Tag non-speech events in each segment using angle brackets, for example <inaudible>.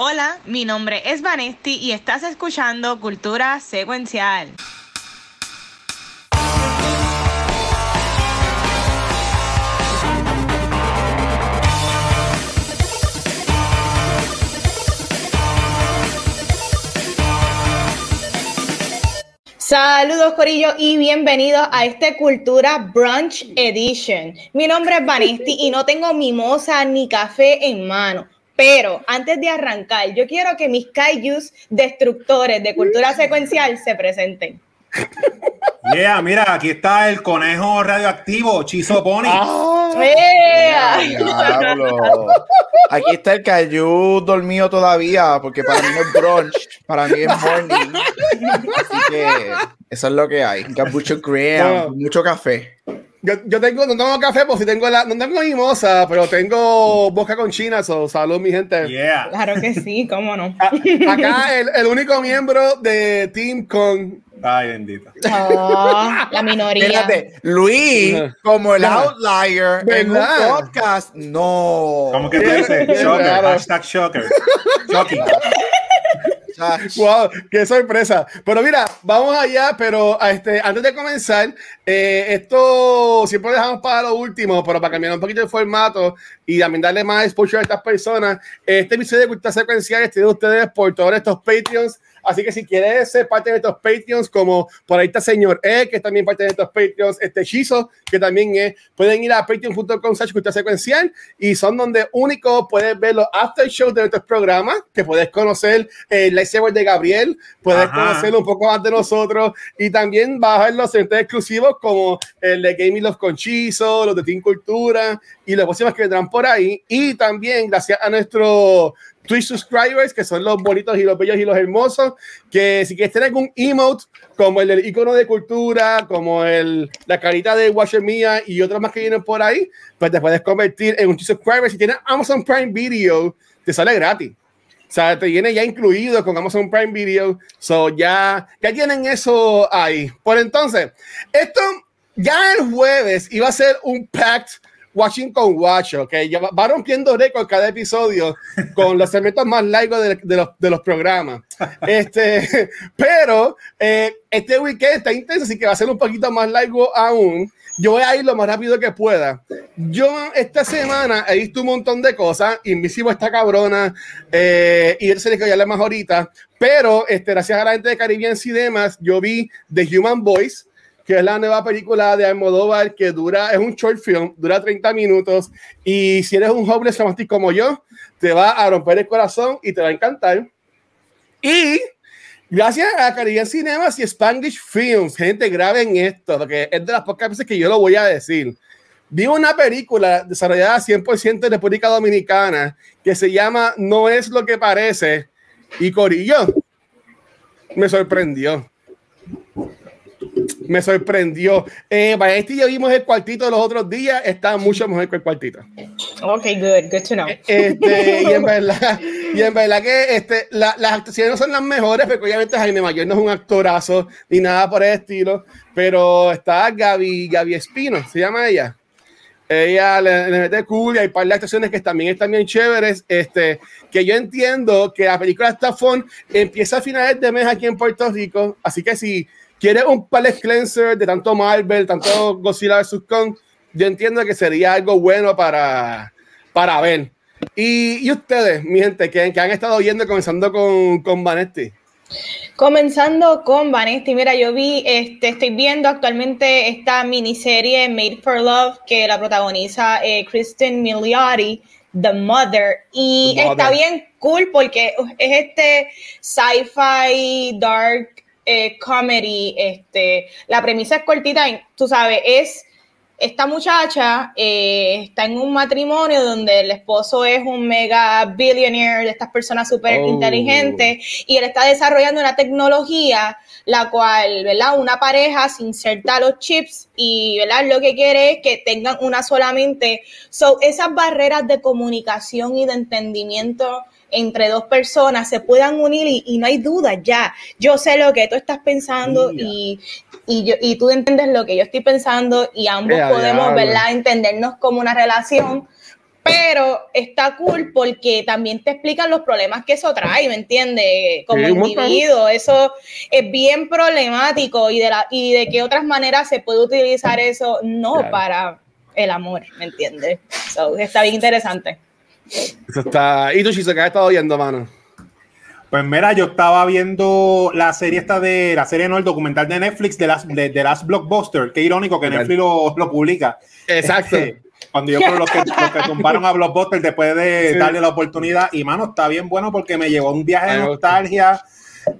Hola, mi nombre es Vanesti y estás escuchando Cultura Secuencial. Saludos Corillo y bienvenidos a este Cultura Brunch Edition. Mi nombre es Vanesti y no tengo mimosa ni café en mano. Pero antes de arrancar, yo quiero que mis kaijus destructores de cultura secuencial se presenten. Yeah, mira, aquí está el conejo radioactivo, Chizo Pony. Ah, aquí está el Caillou dormido todavía, porque para mí no es brunch, para mí es morning. Así que eso es lo que hay. Mucho cream, mucho café. Yo, yo, tengo, no tengo café, pues si tengo la, no tengo mimosa, pero tengo boca con china, so, salud mi gente. Yeah. Claro que sí, cómo no. acá el, el, único miembro de Team con Ay, bendito. Oh, la minoría. Fíjate, Luis, como el outlier en un podcast, no. ¿Cómo que tú dices? <laughs> Shocker, hashtag shocker. Shocking. Wow, qué sorpresa. Pero mira, vamos allá, pero este, antes de comenzar, eh, esto siempre dejamos para lo último, pero para cambiar un poquito el formato y también darle más exposure a estas personas, este episodio de Cultura Secuencial es de ustedes por todos estos Patreons Así que si quieres ser parte de estos Patreons, como por ahí está Señor E, que es también parte de estos Patreons, este Hechizo, que también es, pueden ir a patreon.com secuencial y son donde único puedes ver los after shows de nuestros programas, que puedes conocer el lightsaber de Gabriel, puedes conocer un poco más de nosotros y también vas a ver los eventos exclusivos como el de Gaming Los Conchizos, los de Team Cultura y los próximos que vendrán por ahí. Y también gracias a nuestro Twitch subscribers, que son los bonitos y los bellos y los hermosos, que si quieres tener algún emote, como el del icono de cultura, como el, la carita de Watcher Mía y otros más que vienen por ahí, pues te puedes convertir en un Twitch subscriber. Si tienes Amazon Prime Video, te sale gratis. O sea, te viene ya incluido con Amazon Prime Video. So ya, ya tienen eso ahí. Por entonces, esto ya el jueves iba a ser un pact Watching con Watch, ok, ya va, rompiendo récord cada episodio con los segmentos más largos de, de, los, de los, programas. <laughs> Este, pero eh, este weekend está intenso, así que va a ser un poquito más largo aún. Yo voy a ir lo más rápido que pueda. Yo esta semana he visto un montón de cosas. Invisible esta cabrona. Eh, y él se le ya más ahorita. Pero este, gracias a la gente de Caribbean Cinemas, yo vi The Human Voice que es la nueva película de Almodóvar que dura, es un short film, dura 30 minutos y si eres un homeless romántico como yo, te va a romper el corazón y te va a encantar. Y gracias a Caribbean Cinemas y Spanglish Films, gente, graben esto, porque es de las pocas veces que yo lo voy a decir. Vi una película desarrollada 100% en República Dominicana que se llama No es lo que parece y Corillo me sorprendió me sorprendió. Eh, este ya vimos el cuartito los otros días, está mucho mejor que el cuartito. Ok, good, good to know. Este, y, en <laughs> verdad, y en verdad que este, la, las actuaciones no son las mejores, porque obviamente Jaime Mayor no es un actorazo ni nada por el estilo, pero está Gaby, Gaby Espino, se llama ella. Ella le, le mete cool y hay par de actuaciones que también están bien chéveres. Este, que yo entiendo que la película Stafón empieza a finales de mes aquí en Puerto Rico, así que si ¿Quieres un palette cleanser de tanto Marvel, tanto Godzilla vs. Kong? Yo entiendo que sería algo bueno para, para ver. Y, y ustedes, mi gente, que, que, han estado viendo comenzando con, con Vanetti. Comenzando con Vanesti, mira, yo vi, este, estoy viendo actualmente esta miniserie Made for Love que la protagoniza eh, Kristen Milioti, The Mother, y The Mother. está bien cool porque es este sci-fi dark eh, comedy, este, la premisa es cortita, tú sabes, es esta muchacha eh, está en un matrimonio donde el esposo es un mega billionaire de estas personas súper oh. inteligentes y él está desarrollando una tecnología la cual, ¿verdad? Una pareja se inserta los chips y, ¿verdad? Lo que quiere es que tengan una solamente. So, esas barreras de comunicación y de entendimiento entre dos personas se puedan unir y, y, no hay duda ya. Yo sé lo que tú estás pensando y, y, yo, y tú entiendes lo que yo estoy pensando y ambos yeah, podemos, ¿verdad? Entendernos como una relación. pero está cool porque también te explican los problemas que eso trae, ¿me entiendes? Como Sí, individuo, eso es bien problemático y de, la, y de qué otras maneras se puede utilizar eso, no Claro. para el amor, ¿me entiendes? So, está bien interesante. Eso está. ¿Y tú, Chiso, qué has estado viendo, mano? Pues mira, yo estaba viendo la serie esta de la serie, no, el documental de Netflix de las de, de Last Blockbuster. Qué irónico que. Netflix lo, lo publica. Exacto. Este, cuando yo creo los que, los que tumbaron a Blockbuster después de Sí. darle la oportunidad. Y mano, está bien bueno porque me llevó un viaje de nostalgia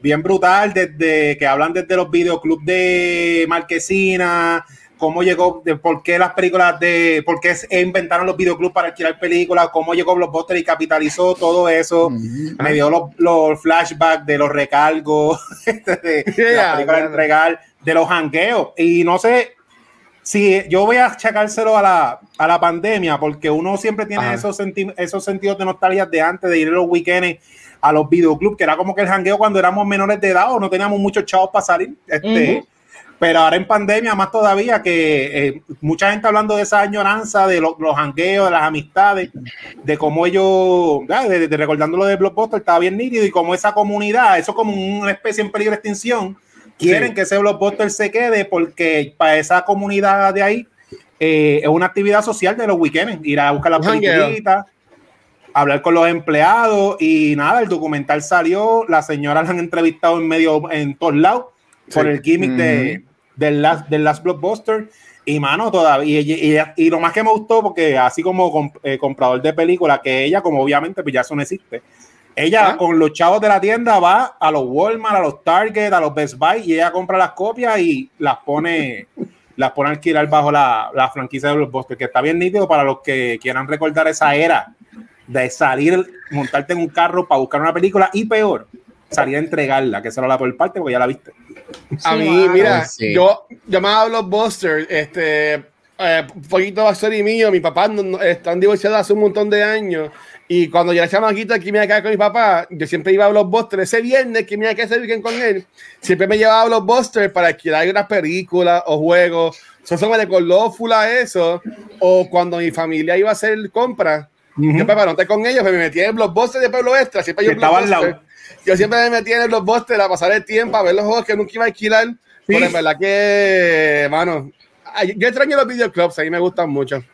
bien brutal, desde que hablan desde los videoclubs de Marquesina, cómo llegó, de por qué las películas de, por qué se inventaron los videoclubs para alquilar películas, cómo llegó Blockbuster y capitalizó todo eso. Me dio los, los flashbacks de los recargos, <laughs> este, de, de Yeah, las películas de yeah. entregar, de los hangueos. Y no sé si yo voy a achacárselo a la, a la pandemia, porque uno siempre tiene Ajá. esos, senti- esos sentidos de nostalgia de antes de ir a los weekends a los videoclubs, que era como que el jangueo cuando éramos menores de edad o no teníamos muchos chavos para salir. Este, Ujú. Pero ahora en pandemia, más todavía, que eh, mucha gente hablando de esa añoranza, de lo- los jangueos, de las amistades, de cómo ellos, ya, de, de recordando lo de Blockbuster, estaba bien nítido y como esa comunidad, eso como una especie en peligro de extinción, quieren Sí. que ese Blockbuster se quede porque para esa comunidad de ahí eh, es una actividad social de los weekends, ir a buscar las películas, hablar con los empleados y nada, el documental salió, la señora la han entrevistado en medio, en todos lados, por el gimmick de, del, last, del Last Blockbuster. Y mano, todavía, y, y- y lo más que me gustó, porque así como comp- eh, comprador de películas, que ella, como obviamente, pues ya eso no existe, ella Ah. con los chavos de la tienda va a los Walmart, a los Target, a los Best Buy, y ella compra las copias y las pone, <laughs> las pone a alquilar bajo la, la franquicia de Blockbuster, que está bien nítido para los que quieran recordar esa era de salir, montarte en un carro para buscar una película y peor, salir a entregarla, que esa era la por parte, porque ya la viste. A mí, mano. mira, Sí. yo llamaba a Blockbuster, este, eh, poquito backstory mío, mi papá no- no- están divorciados hace un montón de años, y cuando yo era chamaquito aquí me iba a quedar con mi papá, yo siempre iba a Blockbuster, ese viernes que me iba a quedar ese weekend con él, siempre me llevaba a Blockbuster para alquilar unas películas o juegos, eso me recordó full a eso, o cuando mi familia iba a hacer compras, yo para no estar con ellos, pues me metía en Blockbuster de Pueblo Extra, siempre yo estaba al lado. Yo siempre me metía en el Blockbuster a pasar el tiempo, a ver los juegos que nunca iba a alquilar. Pero en verdad que, mano, yo extraño los videoclubs, a mí me gustan mucho.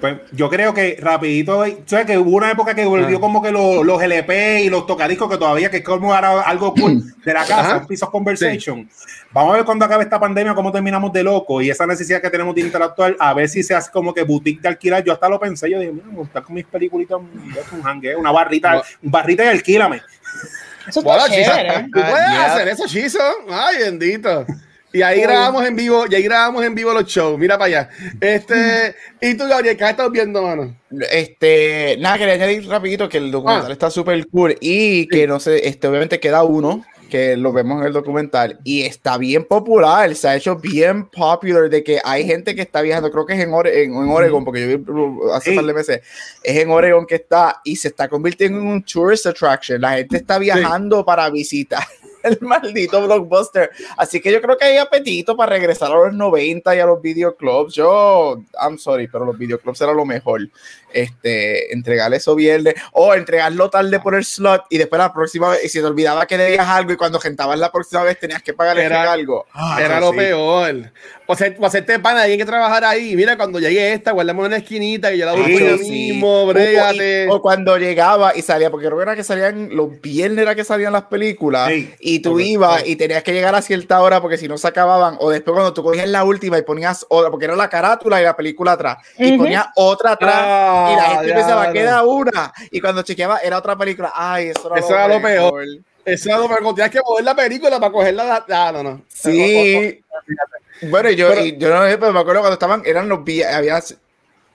Pues yo creo que rapidito, ¿sabes? Que hubo una época que volvió Ah. como que los, los LP y los tocadiscos que todavía que es como ahora algo cool de la casa, un piece of conversation. Vamos a ver cuando acabe esta pandemia cómo terminamos de loco y esa necesidad que tenemos de interactuar, a ver si se hace como que boutique de alquilar. Yo hasta lo pensé, yo dije, mira, me gusta con mis peliculitas, un, jangueo, una barrita, un barrita y alquílame. Eso está Bueno, chévere. tú puedes Ah, yeah. hacer eso, Chizo. Ay, bendito. Y ahí grabamos en vivo, y ahí grabamos en vivo los shows. Mira para allá. Este, y tú, Gabriel, ¿qué estado viendo, mano? Este, nada, quería añadir rapidito que el documental Ah. está súper cool y que no sé, este, obviamente queda uno que lo vemos en el documental y está bien popular, se ha hecho bien popular de que hay gente que está viajando, creo que es en, Ore- en, en Oregon, porque yo vi uh, hace Sí. par de meses, es en Oregon que está y se está convirtiendo en un tourist attraction, la gente está viajando para visitar el maldito blockbuster, así que yo creo que hay apetito para regresar a los 90 y a los videoclubs, yo, I'm sorry, pero los videoclubs era lo mejor este, entregarle eso viernes o entregarlo tarde por el slot y después la próxima vez, y si te olvidaba que debías algo y cuando gentabas la próxima vez tenías que pagar el Era- algo. Era lo peor. O sea, o hacerte pana, hay que trabajar ahí. Mira, cuando llegue esta, guardamos en la esquinita y yo la busco Sí, yo sí. mismo, brégate. O, o cuando llegaba y salía, porque creo que era que salían, los viernes era que salían las películas Sí. Y tú ibas y tenías que llegar a cierta hora porque si no se acababan, o después cuando tú cogías la última y ponías otra, porque era la carátula y la película atrás, y ponías otra atrás Ah, y la gente pensaba, diablo. queda una, y cuando chequeaba era otra película, ay, eso era, Eso era lo peor. mejor. Eso era lo peor, tenías que mover la película para cogerla. la- Ah, no, no. Sí. Bueno, y yo, Pero- y yo no sé, pero me acuerdo cuando estaban, eran los había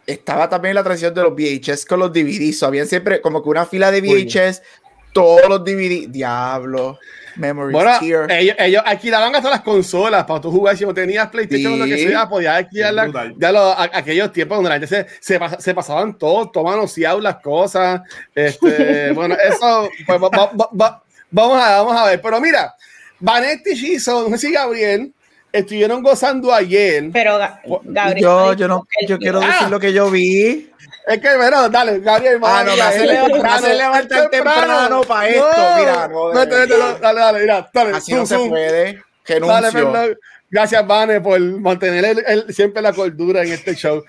estaba también la transición de los VHS con los DVDs. Habían siempre como que una fila de VHS, todos los DVDs. Diablo, Memories Bueno, ellos, ellos alquilaban hasta las consolas para tú jugar. Si no tenías PlayStation o lo que sea, podías alquilarla. Brutal. Ya lo- a- aquellos tiempos donde la gente se, se, pas- se pasaban todos, tomaban las cosas. Este, <laughs> bueno, eso, pues, va- va- va- va- vamos, a, vamos a ver. Pero mira, Vanetti y Shizo, no sé si Gabriel, estuvieron gozando ayer. Pero Ga- Gabriel. yo, yo no, yo quiero decir lo que yo vi. Es que, bueno, dale, Gabriel. Ah, no, me hace, levantar temprano, para esto. Mira, no. Dale, dale, dale, mira, dale. Así no se puede. Dale, perdón. Gracias, Vane, por mantener el, siempre la cordura en este show.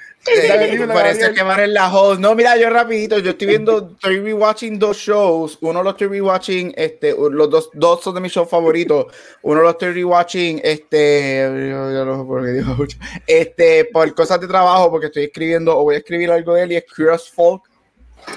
parece que Vane es la host. No, mira, yo rapidito, yo estoy viendo, estoy rewatching dos shows. Uno lo estoy rewatching, este, los dos, dos son de mis shows favoritos. Uno lo estoy rewatching, este, este, por cosas de trabajo, porque estoy escribiendo o voy a escribir algo de él y es Curious Folk.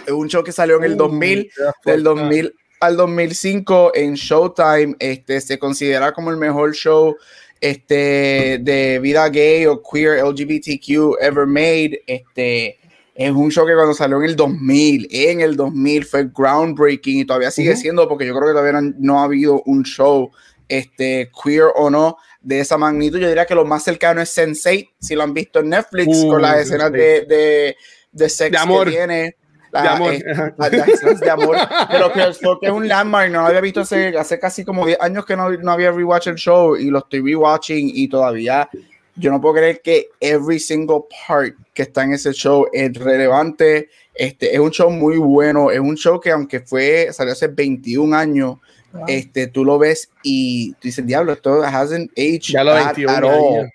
Es un show que salió en el 2000, uh, del 2000 al 2005 en Showtime. Este, se considera como el mejor show este, de vida gay o queer LGBTQ ever made. Este, es un show que cuando salió en el 2000, en el 2000 fue groundbreaking y todavía sigue siendo porque yo creo que todavía no, ha habido un show este, queer o no de esa magnitud. Yo diría que lo más cercano es Sense8, si lo han visto en Netflix, con las uh, escenas de, de, de sex amor. que tiene de amor. Eh, <laughs> de amor. Pero que es un landmark, no lo había visto hace, hace casi como 10 años que no, no había rewatch el show y lo estoy rewatching y todavía yo no puedo creer que every single part que está en ese show es relevante. Este, es un show muy bueno, es un show que aunque fue, salió hace 21 años, este, tú lo ves y tú dices, diablo, esto hasn't aged at all.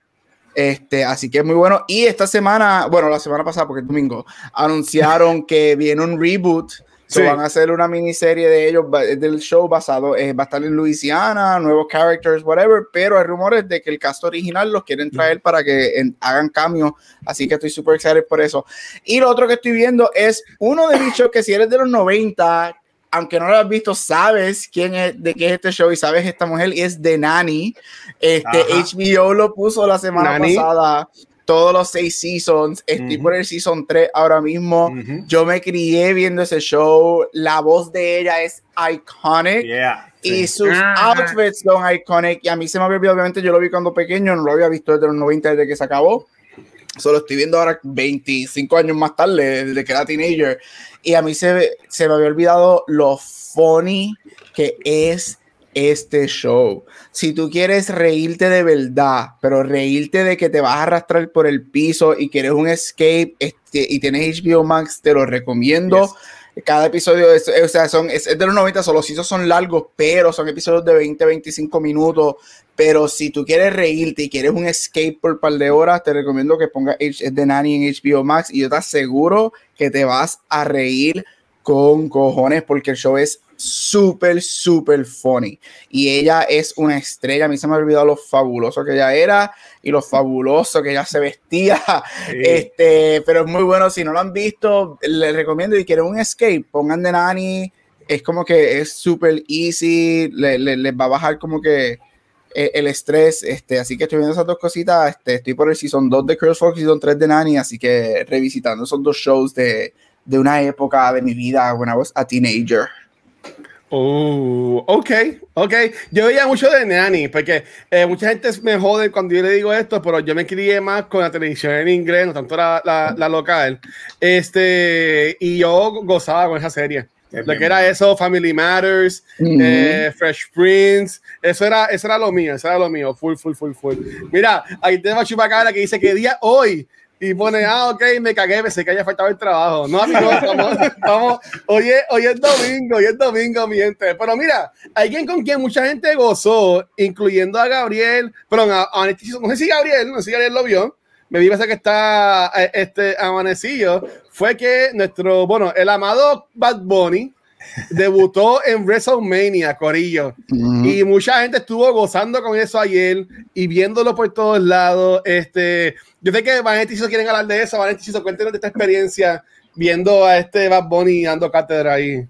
Este, así que es muy bueno. Y esta semana, bueno, la semana pasada, porque es domingo, anunciaron <laughs> que viene un reboot. se van a hacer una miniserie de ellos, del show basado, eh, va a estar en Luisiana, nuevos characters, whatever, pero hay rumores de que el cast original los quieren traer para que hagan cambios, así que estoy súper excited por eso. Y lo otro que estoy viendo es uno de bichos <coughs> que si eres de los 90, aunque no lo has visto, sabes quién es, de qué es este show y sabes esta mujer y es de Nani. Este HBO lo puso la semana pasada. Todos los seis seasons. Estoy por el season 3 ahora mismo. Yo me crié viendo ese show. La voz de ella es iconic. Y sus ah. outfits son iconic. Y a mí se me había olvidado, obviamente, yo lo vi cuando pequeño, no lo había visto desde los 90, desde que se acabó. Solo estoy viendo ahora 25 años más tarde, desde que era teenager. Y a mí se, se me había olvidado lo funny que es este show. Si tú quieres reírte de verdad, pero reírte de que te vas a arrastrar por el piso y quieres un escape este, y tienes HBO Max, te lo recomiendo. Cada episodio es, o sea, son, es, de los 90, solo si son largos, pero son episodios de 20, 25 minutos. Pero si tú quieres reírte y quieres un escape por un par de horas, te recomiendo que pongas The Nanny en HBO Max y yo te aseguro que te vas a reír con cojones porque el show es súper, súper funny. Y ella es una estrella. A mí se me ha olvidado lo fabuloso que ella era y lo fabuloso que ella se vestía. Este, pero es muy bueno. Si no lo han visto, les recomiendo y quieren un escape, pongan de Nani. Es como que es súper easy. Les va a bajar como que eh, el estrés. Este, así que estoy viendo esas dos cositas. Este, estoy por el season 2 de Curse y season 3 de Nani. Así que revisitando esos dos shows de, de una época de mi vida, when I was a teenager. Oh, ok, ok. Yo veía mucho de Nanny, porque eh, mucha gente me jode cuando yo le digo esto, pero yo me crié más con la televisión en inglés, no tanto la, la, local. Este, y yo gozaba con esa serie. lo que era eso, Family Matters, eh, Fresh Prince, eso era, eso era lo mío, eso era lo mío, full, full, full, full. Mira, ahí tenemos a Chupacabra que dice que día hoy y pone, ah, ok, me cagué, pensé que haya faltado el trabajo. No, amigos, <laughs> estamos, hoy, es, hoy es domingo, hoy es domingo, mi gente. Pero mira, alguien con quien mucha gente gozó, incluyendo a Gabriel, perdón, a, a, no sé si Gabriel, no sé si Gabriel lo vio, me vi que está eh, este amanecido, fue que nuestro, bueno, el amado Bad Bunny, debutó en WrestleMania, Corillo. Y mucha gente estuvo gozando con eso ayer y viéndolo por todos lados. Este, yo sé que Vanetti quieren hablar de eso. Vanetti cuéntenos de esta experiencia viendo a este Bad Bunny dando cátedra ahí.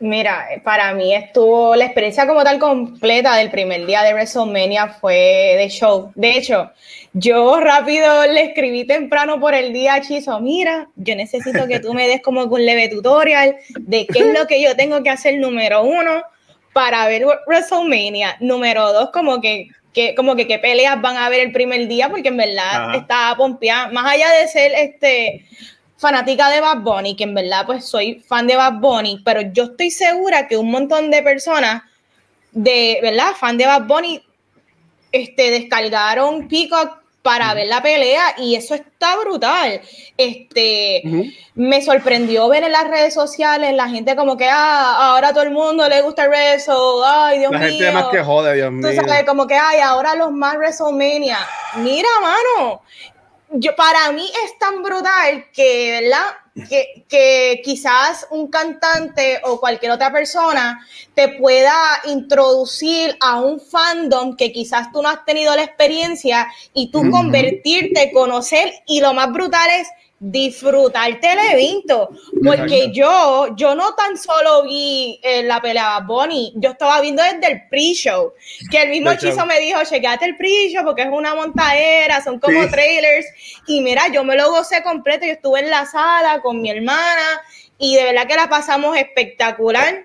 Mira, para mí estuvo la experiencia como tal completa del primer día de WrestleMania fue de show. De hecho, yo rápido le escribí temprano por el día a Chizo, mira, yo necesito que tú me des como un leve tutorial de qué es lo que yo tengo que hacer número uno para ver WrestleMania. Número dos, como que, como que qué peleas van a ver el primer día, porque en verdad estaba pompeada. Más allá de ser este fanática de Bad Bunny, que en verdad pues soy fan de Bad Bunny, pero yo estoy segura que un montón de personas de, ¿verdad? Fan de Bad Bunny, este, descargaron Peacock para ver la pelea y eso está brutal. Este, me sorprendió ver en las redes sociales la gente como que, ah, ahora todo el mundo le gusta el Wrestle, ay, Dios mío. La gente más que jode, Dios mío. Tú sabes, como que, ay, ahora los más WrestleMania. Mira, mano, yo, para mí es tan brutal que, ¿verdad? Que, que, quizás un cantante o cualquier otra persona te pueda introducir a un fandom que quizás tú no has tenido la experiencia y tú convertirte, conocer y lo más brutal es disfrutarte el evento, porque yo, yo no tan solo vi eh, la pelea Bonnie, yo estaba viendo desde el pre-show, que el mismo hechizo me dijo, chequeate el pre-show porque es una montadera, son como trailers, y mira, yo me lo gocé completo, yo estuve en la sala con mi hermana, y de verdad que la pasamos espectacular.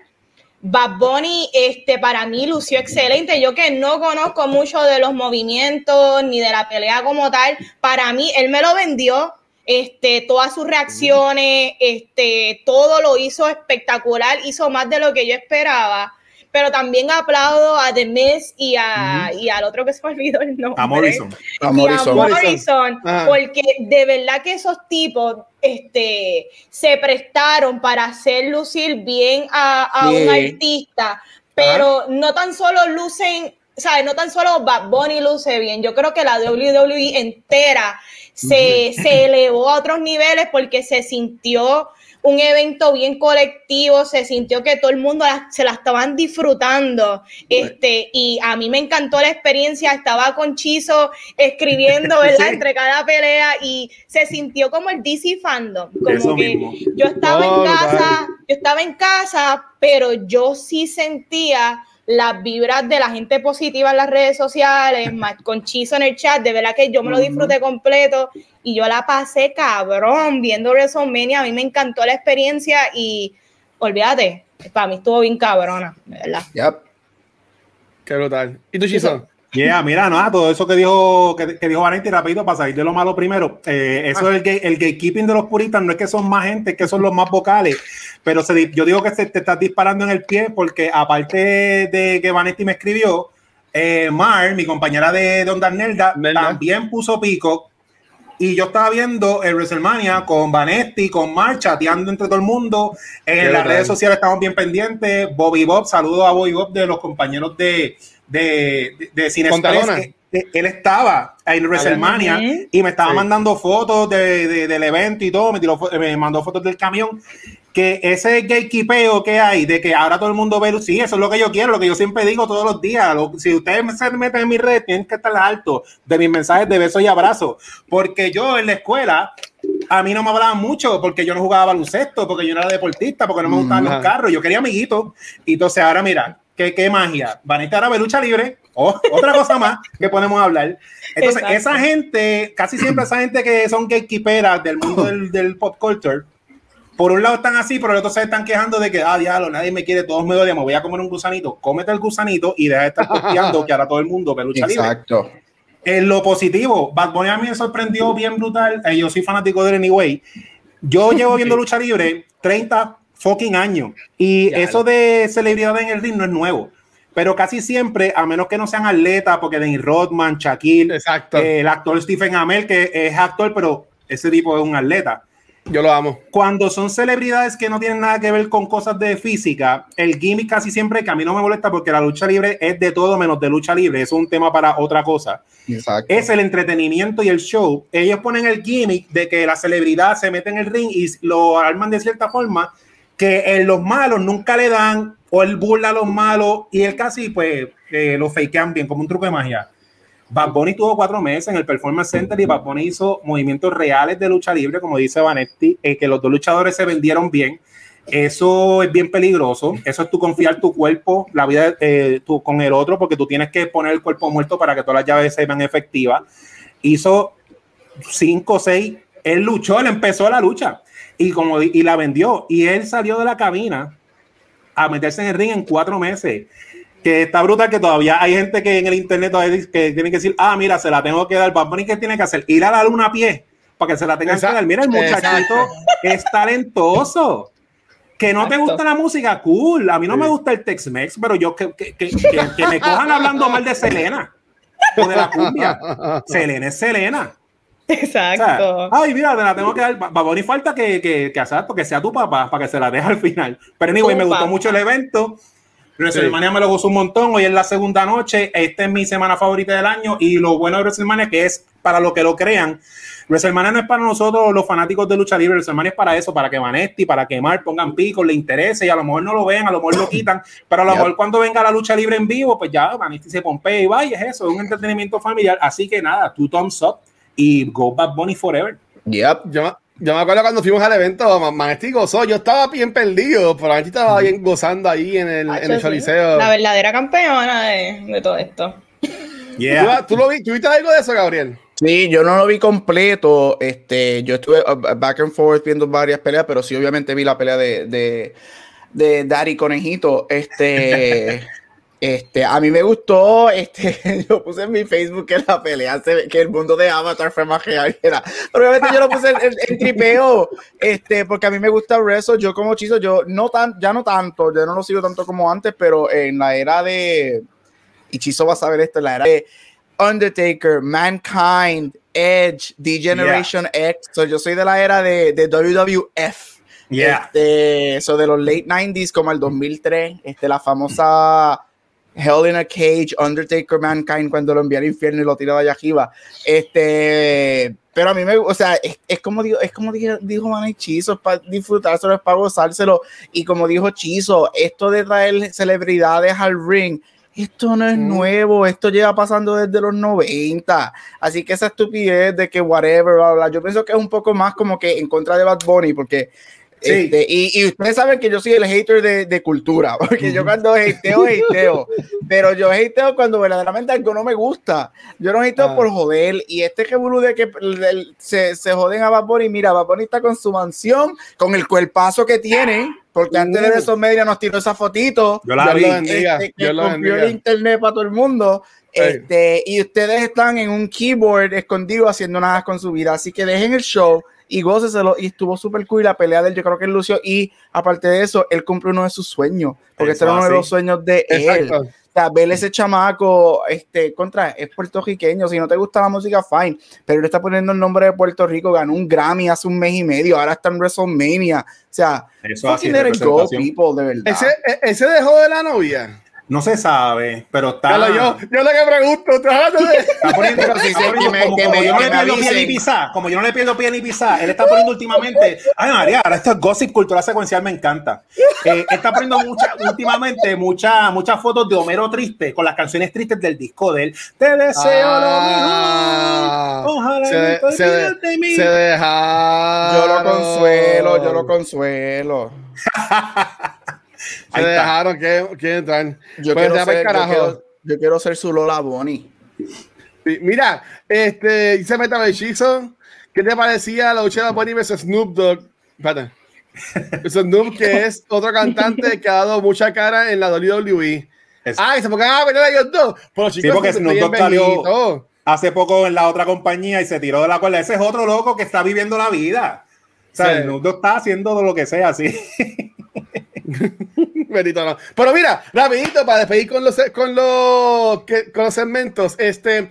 Bad Bunny, este, para mí lució excelente. Yo que no conozco mucho de los movimientos ni de la pelea como tal, para mí él me lo vendió este, todas sus reacciones, este, todo lo hizo espectacular, hizo más de lo que yo esperaba. Pero también aplaudo a The Miz y, a, y al otro que se me olvidó el nombre. A Morrison. A Morrison. porque de verdad que esos tipos este, se prestaron para hacer lucir bien a, un artista, pero no tan solo lucen, ¿sabes? No tan solo Bad Bunny luce bien, yo creo que la WWE entera se, se elevó a otros niveles porque se sintió un evento bien colectivo, se sintió que todo el mundo se la estaban disfrutando. Este, y a mí me encantó la experiencia, estaba con Chizo escribiendo, <laughs> ¿verdad? Entre cada pelea y se sintió como el DC fandom. Como que yo estaba en casa, yo estaba en casa, pero yo sí sentía las vibras de la gente positiva en las redes sociales, <laughs> con Chizo en el chat, de verdad que yo me lo disfruté completo y yo la pasé cabrón viendo WrestleMania, a mí me encantó la experiencia y olvídate, para mí estuvo bien cabrona, de verdad. Yep. Qué brutal. ¿Y tú, Chizo? Yeah, mira, no, todo eso que dijo, que, que dijo Vanetti rápido para salir de lo malo primero. Eh, eso es el, el gatekeeping de los puristas, no es que son más gente, es que son los más vocales. Pero se, yo digo que se, te estás disparando en el pie porque aparte de que Vanetti me escribió, eh, Mar, mi compañera de, Onda Nerda, también puso pico. Y yo estaba viendo el WrestleMania con Vanetti, con Mar, chateando entre todo el mundo. En las redes sociales estamos bien pendientes. Bobby Bob, saludo a Bobby Bob de los compañeros de, de, de, Cine él estaba en WrestleMania y me estaba mandando fotos de, del evento y todo, me, me mandó fotos del camión. Que ese gatekeepeo que hay de que ahora todo el mundo ve, sí, eso es lo que yo quiero, lo que yo siempre digo todos los días. si ustedes se meten en mi red, tienen que estar alto de mis mensajes de besos y abrazos. Porque yo en la escuela, a mí no me hablaban mucho porque yo no jugaba baloncesto, porque yo no era deportista, porque no me gustaban los carros, yo quería amiguitos. Y entonces ahora, mira, qué, qué magia. Van a estar a lucha libre, otra cosa más que podemos hablar. Entonces, esa gente, casi siempre esa gente que son gatekeeperas del mundo del, pop culture, por un lado están así, pero el otro se están quejando de que, ah, diablo, nadie me quiere, todos me odian, me voy a comer un gusanito. Cómete el gusanito y deja de estar posteando que ahora todo el mundo ve lucha Exacto. En lo positivo, Bad Bunny a mí me sorprendió bien brutal. Eh, yo soy fanático de Anyway. Yo llevo viendo lucha libre 30 fucking años y eso de celebridad en el ring no es nuevo pero casi siempre, a menos que no sean atletas, porque Denny Rodman, Shaquille, eh, el actor Stephen Amell, que es actor, pero ese tipo es un atleta. Yo lo amo. Cuando son celebridades que no tienen nada que ver con cosas de física, el gimmick casi siempre, que a mí no me molesta porque la lucha libre es de todo menos de lucha libre, es un tema para otra cosa. Exacto. Es el entretenimiento y el show. Ellos ponen el gimmick de que la celebridad se mete en el ring y lo arman de cierta forma que en los malos nunca le dan o él burla a los malos y él casi pues eh, lo fakean bien como un truco de magia. Bad Bunny tuvo cuatro meses en el Performance Center y Bad Bunny hizo movimientos reales de lucha libre, como dice Vanetti, eh, que los dos luchadores se vendieron bien. Eso es bien peligroso. Eso es tu confiar tu cuerpo, la vida eh, tú, con el otro, porque tú tienes que poner el cuerpo muerto para que todas las llaves sean efectivas. Hizo cinco seis. Él luchó, él empezó la lucha y, como, y la vendió. Y él salió de la cabina a meterse en el ring en cuatro meses. Que está brutal que todavía hay gente que en el internet todavía que tiene que decir, ah, mira, se la tengo que dar. Bad Bunny, ¿qué tiene que hacer? Ir a la luna a pie para que se la tengan que dar. Mira, el muchachito es talentoso. Que no te gusta la música, cool. A mí no me gusta el Tex-Mex, pero yo que, que, que, que me cojan hablando mal de Selena. o de la cumbia. Selena es Selena. Exacto. ay, mira, te la tengo que dar. Baboni falta que, que, que, que sea tu papá para que se la deje al final. Pero anyway, me gustó mucho el evento. WrestleMania me lo gustó un montón. Hoy es la segunda noche. Esta es mi semana favorita del año. Y lo bueno de WrestleMania que es para lo que lo crean. WrestleMania no es para nosotros los fanáticos de lucha libre. WrestleMania es para eso, para que Vanetti, para quemar, pongan picos, le interese y a lo mejor no lo ven, a lo mejor lo quitan. Pero a lo mejor cuando venga la lucha libre en vivo, pues ya Vanetti se pompea y va y es eso, es un entretenimiento familiar. Así que nada, two thumbs up y go Bad Bunny forever. Yep. Yo, yo me acuerdo cuando fuimos al evento, Manesti gozó. Yo estaba bien perdido, pero Manesti estaba bien gozando ahí en el, en el Choliseo. La verdadera campeona de, de todo esto. Yeah. ¿Tú, lo vi, ¿Tú viste algo de eso, Gabriel? Sí, yo no lo vi completo. Este, yo estuve uh, uh, back and forth viendo varias peleas, pero sí, obviamente vi la pelea de, de, de Daddy Conejito. Este. <laughs> Este, a mí me gustó, este, <laughs> yo puse en mi Facebook que la pelea, que el mundo de Avatar fue más real era. Pero obviamente yo lo puse en, tripeo, este, porque a mí me gusta Wrestle, yo como chizo, yo no tan, ya no tanto, yo no lo sigo tanto como antes, pero en la era de, y Chizo va a saber esto, en la era de Undertaker, Mankind, Edge, D-Generation X, yo soy de la era de, de WWF. Yeah. Este, eso de los late 90s como el 2003, este, la famosa Hell in a Cage, Undertaker Mankind cuando lo envía al infierno y lo tira de allá arriba. Este, pero a mí me, o sea, es, como dijo, es como dijo, dijo Man Chizo, es para disfrutárselo, es para gozárselo. Y como dijo Chizo, esto de traer celebridades al ring, esto no es mm. nuevo, esto lleva pasando desde los 90. Así que esa estupidez de que whatever, bla, bla, yo pienso que es un poco más como que en contra de Bad Bunny, porque este, y, ustedes saben que yo soy el hater de, de cultura, <laughs> porque yo cuando hateo, hateo. <laughs> Pero yo hateo cuando verdaderamente algo no me gusta. Yo no hateo ah. por joder. Y este que de que se, se, joden a Vapor y mira, Vapor está con su mansión, con el cuerpazo que tiene, porque antes de uh. esos medios nos tiró esa fotito. Yo la vi. Este, que el internet para todo el mundo. Este, y ustedes están en un keyboard escondido haciendo nada con su vida. Así que dejen el show y góceselo. Y estuvo súper cool. Y la pelea de él, yo creo que él lució. Y aparte de eso, él cumple uno de sus sueños, porque este era uno de los sueños de él. O sea, ver ese chamaco, este, contra, es puertorriqueño. Si no te gusta la música, fine. Pero él está poniendo el nombre de Puerto Rico, ganó un Grammy hace un mes y medio, ahora está en WrestleMania. O sea, eso así go, people, de verdad. Ese, e, ese dejó de la novia. No se sabe, pero está. yo, yo lo que pregunto, está poniendo, como, yo no le pierdo pie ni pisar, como yo no le pierdo pie ni pisar, él está poniendo últimamente. Ay, María, ahora esto es gossip cultura secuencial, me encanta. Eh, está poniendo mucha, últimamente muchas muchas fotos de Homero triste con las canciones tristes del disco de él. Te deseo ah, lo mejor. Ojalá se, se, se deja. Yo lo consuelo, yo lo consuelo. <laughs> Se dejaron que, que entran. Yo, pues quiero ser, yo, yo, quiero, ser, su Lola Bonnie. mira, este, se meta el hechizo. ¿Qué te parecía la lucha de Bonnie versus Snoop Dogg? Espérate. <laughs> Snoop, que es otro cantante que ha dado mucha cara en la WWE. Es, ah, y se pongan a pelear ellos dos. Pero chicos, sí, porque Snoop Dogg salió hace poco en la otra compañía y se tiró de la cuerda. Ese es otro loco que está viviendo la vida. O sea, sí. Snoop Dogg está haciendo lo que sea, sí. <laughs> <laughs> Pero mira, rapidito para despedir con los con los, con los segmentos. Este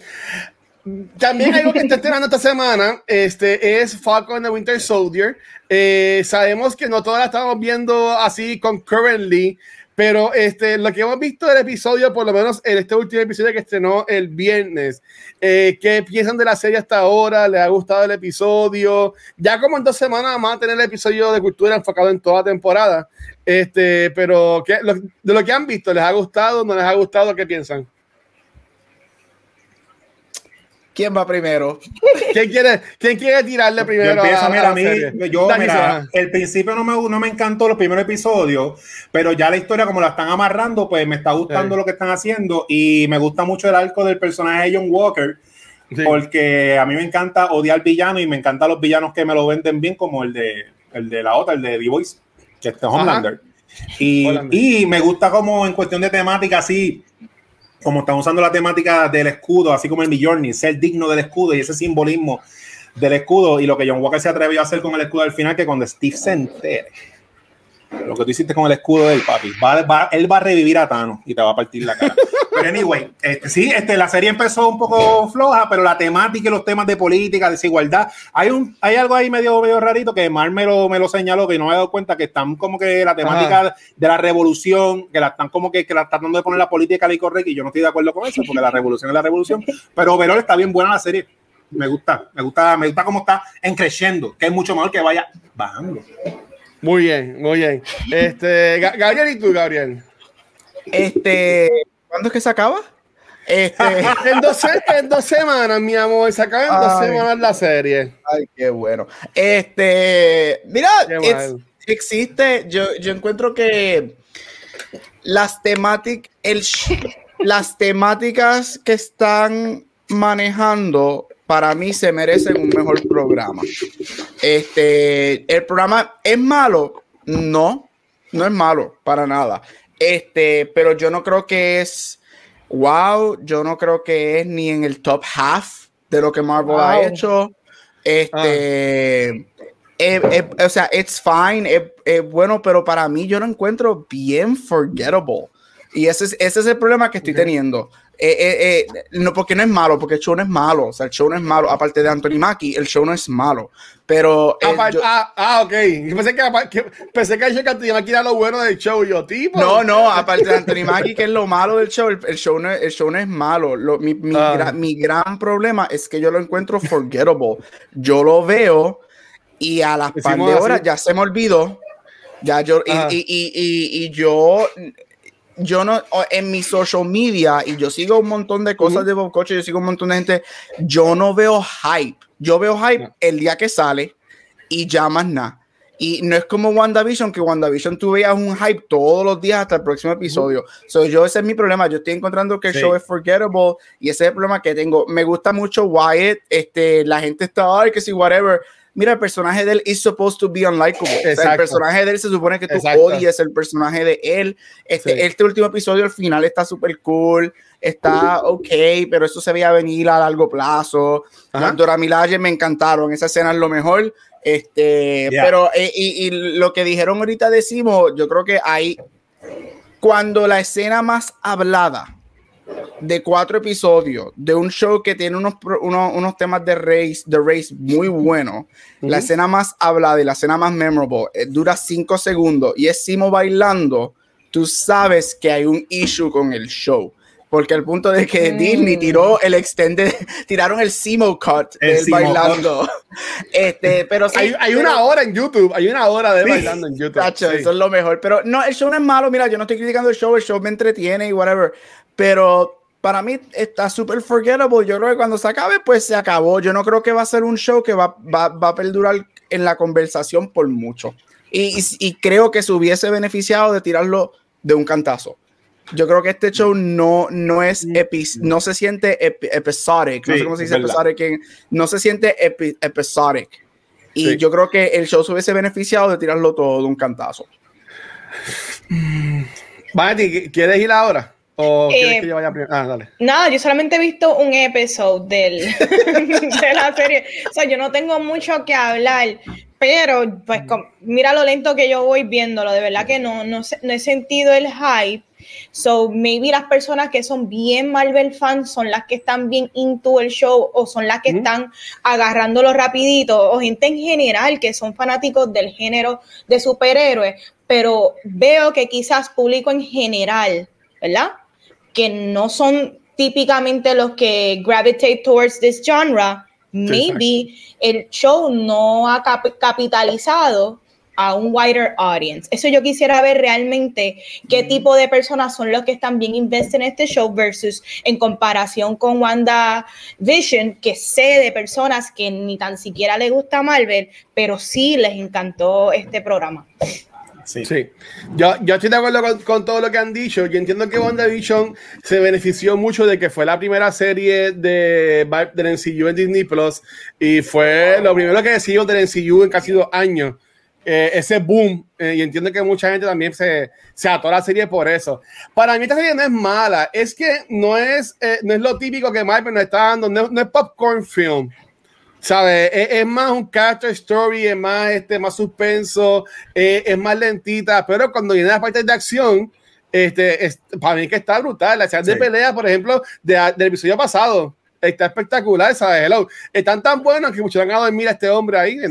también algo que está estrenando esta semana este, es Falcon the Winter Soldier. Eh, sabemos que no todas la estamos viendo así concurrently, pero este, lo que hemos visto del episodio, por lo menos en este último episodio que estrenó el viernes, eh, ¿qué piensan de la serie hasta ahora? ¿Les ha gustado el episodio? Ya como en dos semanas vamos a tener el episodio de cultura enfocado en toda la temporada. Este, pero ¿qué, de lo que han visto, ¿les ha gustado? ¿No les ha gustado? ¿Qué piensan? ¿Quién va primero? ¿Quién quiere, quién quiere tirarle primero? Yo empiezo, a, mira, a mí, yo, mira, el principio no me, no me encantó los primeros episodios, pero ya la historia, como la están amarrando, pues me está gustando lo que están haciendo y me gusta mucho el arco del personaje de John Walker, porque a mí me encanta odiar villanos y me encantan los villanos que me lo venden bien, como el de, el de la otra, el de D-Voice, que es Homelander. Y, y me gusta como en cuestión de temática, así como están usando la temática del escudo, así como el Journey, ser digno del escudo y ese simbolismo del escudo y lo que John Walker se atrevió a hacer con el escudo al final, que cuando Steve se entere Lo que tú hiciste con el escudo del papi. Va, va- él va a revivir a Thanos y te va a partir la cara. <laughs> Pero anyway, este, sí, este, la serie empezó un poco floja, pero la temática y los temas de política, desigualdad, hay un, hay algo ahí medio, medio rarito que Mar me lo, me lo señaló, que no me he dado cuenta que están como que la temática de la revolución, que la están como que, que la tratando de poner la política y correcta, y yo no estoy de acuerdo con eso, porque la revolución es la revolución. Pero overall está bien buena la serie. Me gusta, me gusta, me gusta cómo está en creciendo, que es mucho mejor que vaya bajando. Muy bien, muy bien. Este, Ga- Gabriel, ¿y tú, Gabriel? Este, ¿cuándo es que se acaba? Este, <laughs> En dos, en dos semanas, mi amor, se acaba en dos semanas la serie. ay, qué bueno. Este, mira, existe, yo, yo encuentro que las temáticas, las temáticas que están manejando para mí se merecen un mejor programa. Este, el programa es malo, no, no es malo para nada. Este, pero yo no creo que es wow, yo no creo que es ni en el top half de lo que Marvel ha hecho. Este, eh, eh, o sea, it's fine, es es bueno, pero para mí yo lo encuentro bien forgettable. Y ese es, ese es el problema que estoy teniendo. Eh, eh, eh, no, porque no es malo, porque el show no es malo. O sea, el show no es malo. Aparte de Anthony Mackie, el show no es malo. Pero eh, Apar- yo- ah, ah, ok. Pensé que, que- pensé que yo que tenía que ir a lo bueno del show. Yo, tipo. No, no, aparte de Anthony Mackie, que es lo malo del show, el, el show, no, el show no es malo. Lo- mi, mi Ah. gra- mi gran problema es que yo lo encuentro forgettable. Yo lo veo y a las par de así. horas ya se me olvidó. Ya yo, Ah. y, y, y, y yo, yo no, en mi social media, y yo sigo un montón de cosas Ujú. de Bob Coche, yo sigo un montón de gente, yo no veo hype. Yo veo hype No. el día que sale y ya más nada. Y no es como WandaVision, que WandaVision tú veías un hype todos los días hasta el próximo episodio. So, yo, ese es mi problema. Yo estoy encontrando que el Sí. show es forgettable y ese es el problema que tengo. Me gusta mucho Wyatt. Este, la gente está, ay, que si, whatever. Mira, el personaje de él is supposed to be unlikable. O sea, el personaje de él se supone que tú Exacto. odies el personaje de él. Este, Sí. este último episodio, al final, está súper cool. Está ok, pero eso se veía venir a largo plazo. Ajá. Las Dora Milaje me encantaron. Esa escena es lo mejor. Este, Yeah. pero eh, y, y lo que dijeron ahorita decimos, yo creo que hay cuando la escena más hablada de cuatro episodios de un show que tiene unos, unos, unos temas de race, de race muy buenos, la escena más hablada y la escena más memorable eh, dura cinco segundos y es Simo bailando, tú sabes que hay un issue con el show. Porque el punto de que Mm. Disney tiró el extended, <laughs> tiraron el Simo cut El del Simo bailando. <laughs> Este, pero sí, Hay, hay pero- una hora en YouTube. Hay una hora de Sí. bailando en YouTube. Tacho, Sí. eso es lo mejor. Pero no, el show no es malo. Mira, yo no estoy criticando el show. El show me entretiene y whatever. Pero para mí está súper forgettable. Yo creo que cuando se acabe, pues se acabó. Yo no creo que va a ser un show que va, va, va a perdurar en la conversación por mucho. Y, y, y creo que se hubiese beneficiado de tirarlo de un cantazo. Yo creo que este show no, no es epi- no se siente epi- episodic, no Sí, sé cómo se dice episodic, en- no se siente epi- episodic. Y Sí. yo creo que el show se hubiese beneficiado de tirarlo todo de un cantazo. Vanity, ¿quieres ir ahora? ¿O quieres Eh, que yo vaya primero? Ah, dale. Nada, yo solamente he visto un episodio del, <laughs> de la serie. O sea, yo no tengo mucho que hablar, pero pues con- mira lo lento que yo voy viéndolo. De verdad que no, no, no he sentido el hype. So, maybe las personas que son bien Marvel fans son las que están bien into el show o son las que están agarrándolo rapidito o gente en general que son fanáticos del género de superhéroes, pero veo que quizás público en general, ¿verdad? Que no son típicamente los que gravitate towards this genre, maybe el show no ha cap- capitalizado a un wider audience. Eso yo quisiera ver realmente qué tipo de personas son los que están bien invested en este show versus en comparación con Wanda Vision, que sé de personas que ni tan siquiera le gusta Marvel, pero sí les encantó este programa. Sí. Yo, yo estoy de acuerdo con, todo lo que han dicho. Yo entiendo que WandaVision se benefició mucho de que fue la primera serie de, del MCU en Disney Plus y fue lo primero que decidimos del MCU en casi dos años. Eh, ese boom, eh, y entiendo que mucha gente también se, se ató la serie por eso. Para mí, esta serie no es mala, es que no es, eh, no es lo típico que Marvel nos está dando, no es popcorn film. ¿Sabes? Es, más un character story, es más, este, más suspenso, eh, es más lentita, pero cuando viene la parte de acción, este, para mí que está brutal. La escena de pelea, por ejemplo, de, del episodio pasado, está espectacular, ¿sabes? Hello. Están tan buenos que muchos van a dormir a este hombre ahí. <laughs>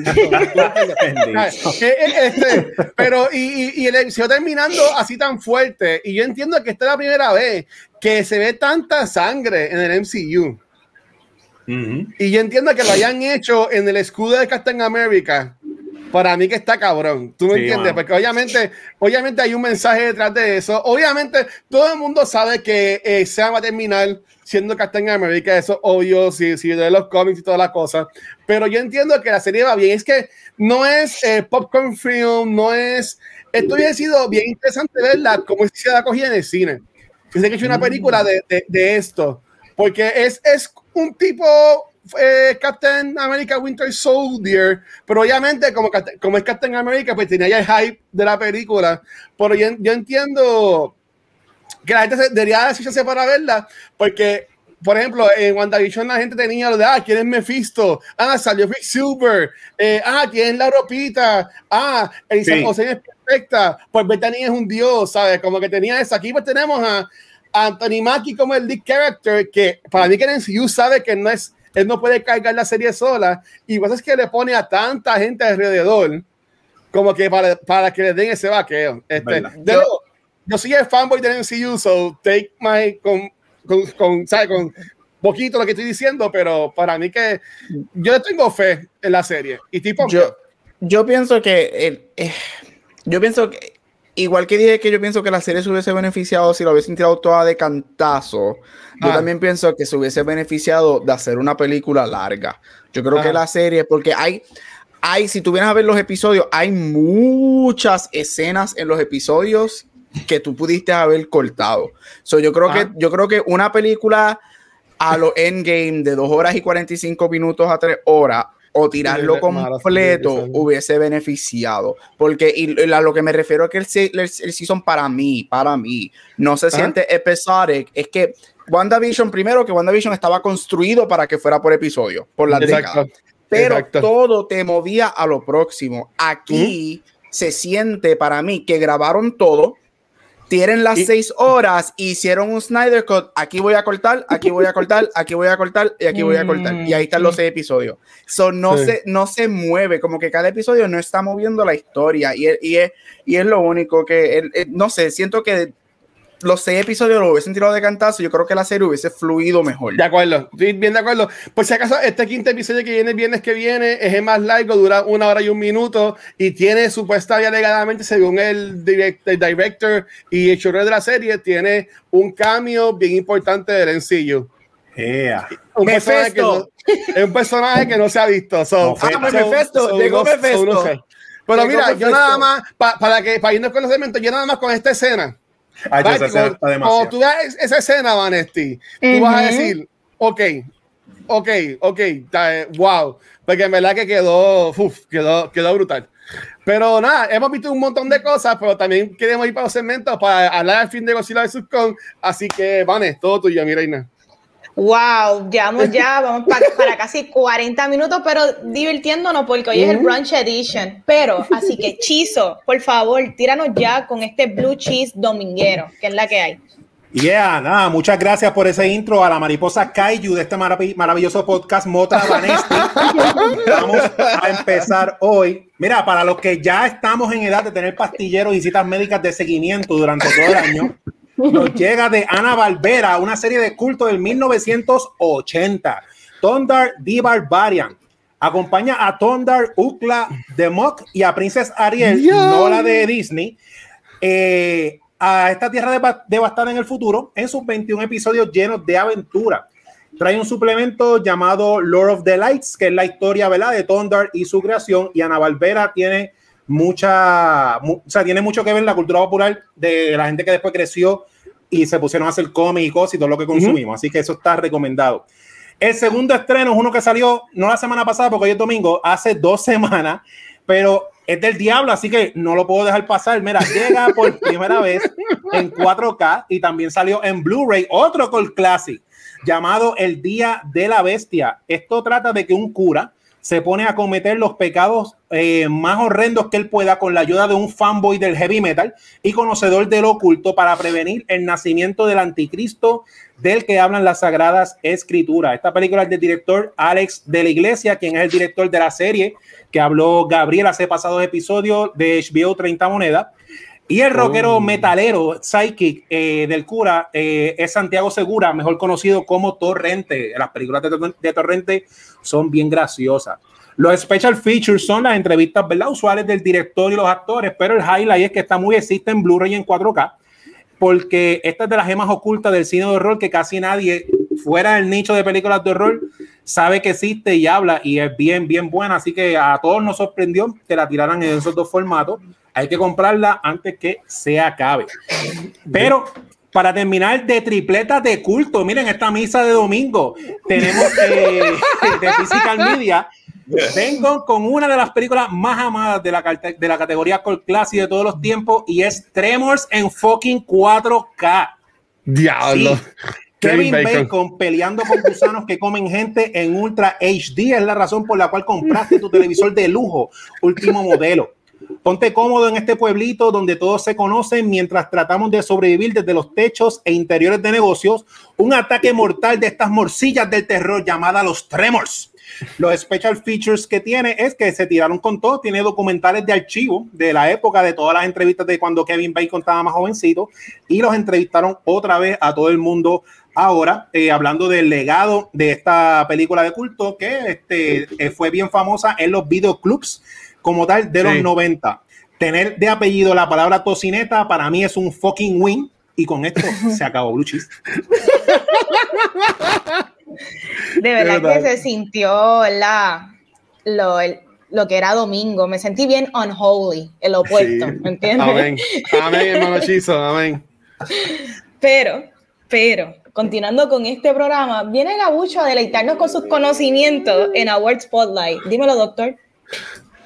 este, pero, y, y, el episodio terminando así tan fuerte, y yo entiendo que esta es la primera vez que se ve tanta sangre en el MCU. Y yo entiendo que lo hayan hecho en el escudo de Captain America. Para mí que está cabrón. ¿Tú me entiendes? Porque obviamente, obviamente hay un mensaje detrás de eso. Obviamente todo el mundo sabe que eh, se va a terminar siendo Captain America. Eso obvio, si, si de los cómics y todas las cosas. Pero yo entiendo que la serie va bien. Es que no es eh, popcorn film, no es... Esto hubiera sido bien interesante verla como si se la cogida en el cine. Fíjate que he hecho una película de, de, de esto. Porque es, es un tipo eh, Captain America Winter Soldier, pero obviamente como, como es Captain America, pues tenía ya el hype de la película. Pero yo, yo entiendo que la gente se, debería decirse para verla, porque por ejemplo, en WandaVision la gente tenía lo de, ah, ¿quién es Mephisto? Ah, salió Silver. Eh, ah, tiene la ropita. Ah, Elisa sí. es perfecta. Pues Bethany es un dios, ¿sabes? Como que tenía eso. Aquí pues tenemos a Anthony Mackie como el lead character, que para mí que en MCU sabe que no es, él no puede cargar la serie sola, y pues es que le pone a tanta gente alrededor, como que para, para que le den ese vaqueo. Este, yo, yo, soy el fanboy del MCU, so take my, con, con, con, ¿sabe? con poquito lo que estoy diciendo, pero para mí que yo tengo fe en la serie. Y tipo, yo, yo pienso que, eh, yo pienso que igual que dije que yo pienso que la serie se hubiese beneficiado si lo hubiesen tirado toda de cantazo, yo ah. también pienso que se hubiese beneficiado de hacer una película larga. Yo creo que la serie, porque hay, hay, si tú vienes a ver los episodios, hay muchas escenas en los episodios que tú pudiste haber cortado. So, yo creo que, yo creo que una película a lo endgame de 2 horas y 45 minutos a 3 horas o tirarlo completo hubiese beneficiado. Porque y, a lo que me refiero es que el, el, season para mí, para mí, no se siente episodic. Es que WandaVision, primero que WandaVision estaba construido para que fuera por episodio, por la década. Pero todo te movía a lo próximo. Aquí se siente para mí que grabaron todo tienen las seis horas, hicieron un Snyder Cut, aquí voy a cortar, aquí voy a cortar, aquí voy a cortar y aquí voy a cortar. Y ahí están los seis episodios. So, no, se, no se mueve, como que cada episodio no está moviendo la historia y, y, es, y es lo único que, no sé, siento que los seis episodios lo hubiesen tirado de cantazo, yo creo que la serie hubiese fluido mejor. De acuerdo, bien de acuerdo. Por si acaso, este quinto episodio que viene el viernes que viene es el más largo, dura una hora y un minuto y tiene supuestamente alegadamente, según el, director y el showrunner de la serie, tiene un cambio bien importante del sencillo. Un personaje que no, es un personaje que no se ha visto. So, ah, Mephisto, llegó Mephisto. Pero mira, yo nada más, para que para irnos con los elementos, yo nada más con esta escena Ay, cuando, tú veas esa escena, Vanesti, tú vas a decir, ok, ok, ok, wow, porque en verdad que quedó, uf, quedó, quedó brutal. Pero nada, hemos visto un montón de cosas, pero también queremos ir para los segmentos para hablar al fin de Godzilla vs. Kong. Así que, Vanes, todo tuyo, mi reina. Wow, llevamos ya, <laughs> vamos para, casi 40 minutos, pero divirtiéndonos porque hoy es el brunch edition. Pero, así que <laughs> Chizo, por favor, tíranos ya con este blue cheese dominguero, que es la que hay. Yeah, nada, muchas gracias por ese intro a la mariposa Kaiju de este maravilloso podcast Mota Vanesti. <laughs> Vamos a empezar hoy. Mira, para los que ya estamos en edad de tener pastilleros y citas médicas de seguimiento durante todo el año, nos llega de Ana Valvera, una serie de culto del 1980. Tondar the Barbarian. Acompaña a Tondar, Ukla, Demok y a Princess Ariel, no la de Disney, eh, a esta tierra devastada en el futuro en sus 21 episodios llenos de aventura. Trae un suplemento llamado Lord of the Lights, que es la historia ¿verdad? de Tondar y su creación. Y Ana Valvera tiene mucha, o sea, tiene mucho que ver la cultura popular de la gente que después creció y se pusieron a hacer cómics y todo lo que consumimos. Así que eso está recomendado. El segundo estreno es uno que salió, no la semana pasada, porque hoy es domingo, hace dos <laughs> semanas, pero es del diablo, así que no lo puedo dejar pasar. Mira, llega por <laughs> primera vez en 4K y también salió en Blu-ray, otro Cult Classic, llamado El Día de la Bestia. Esto trata de que un cura se pone a cometer los pecados eh, más horrendos que él pueda con la ayuda de un fanboy del heavy metal y conocedor del oculto para prevenir el nacimiento del anticristo del que hablan las sagradas escrituras. Esta película es del director Alex de la Iglesia, quien es el director de la serie que habló Gabriel hace pasados episodios de HBO 30 Monedas. Y el rockero Oh. metalero psychic eh, del cura eh, es Santiago Segura, mejor conocido como Torrente. Las películas de, de Torrente son bien graciosas. Los special features son las entrevistas ¿verdad? usuales del director y los actores, pero el highlight es que esta movie existe en Blu-ray en 4K, porque esta es de las gemas ocultas del cine de horror que casi nadie fuera del nicho de películas de horror sabe que existe y habla y es bien, bien buena. Así que a todos nos sorprendió que la tiraran en esos dos formatos. Hay que comprarla antes que se acabe. Pero para terminar de tripletas de culto, miren esta misa de domingo. Tenemos eh, <laughs> de Physical Media. Vengo con una de las películas más amadas de la, de la categoría Cult Classic de todos los tiempos y es Tremors en fucking 4K. Diablo. Sí. Kevin Bacon. Bacon. peleando con gusanos que comen gente en Ultra HD es la razón por la cual compraste tu televisor de lujo, último modelo. Ponte cómodo en este pueblito donde todos se conocen mientras tratamos de sobrevivir desde los techos e interiores de negocios. Un ataque mortal de estas morcillas del terror llamada los Tremors. Los special features que tiene es que se tiraron con todo. Tiene documentales de archivo de la época de todas las entrevistas de cuando Kevin Bacon estaba más jovencito y los entrevistaron otra vez a todo el mundo ahora, eh, hablando del legado de esta película de culto que este, eh, fue bien famosa en los videoclubs como tal de los Sí. 90. Tener de apellido la palabra tocineta para mí es un fucking win. Y con esto <laughs> se acabó Blue Cheese. De verdad verdad. que se sintió la, lo, el- lo que era domingo. Me sentí bien unholy, el opuesto, Sí. ¿me entiendes? Amén. Amén, hermano Chizo. Amén. Pero, pero, continuando con este programa, viene Gabucho a deleitarnos con sus conocimientos en Award Spotlight. Dímelo, doctor.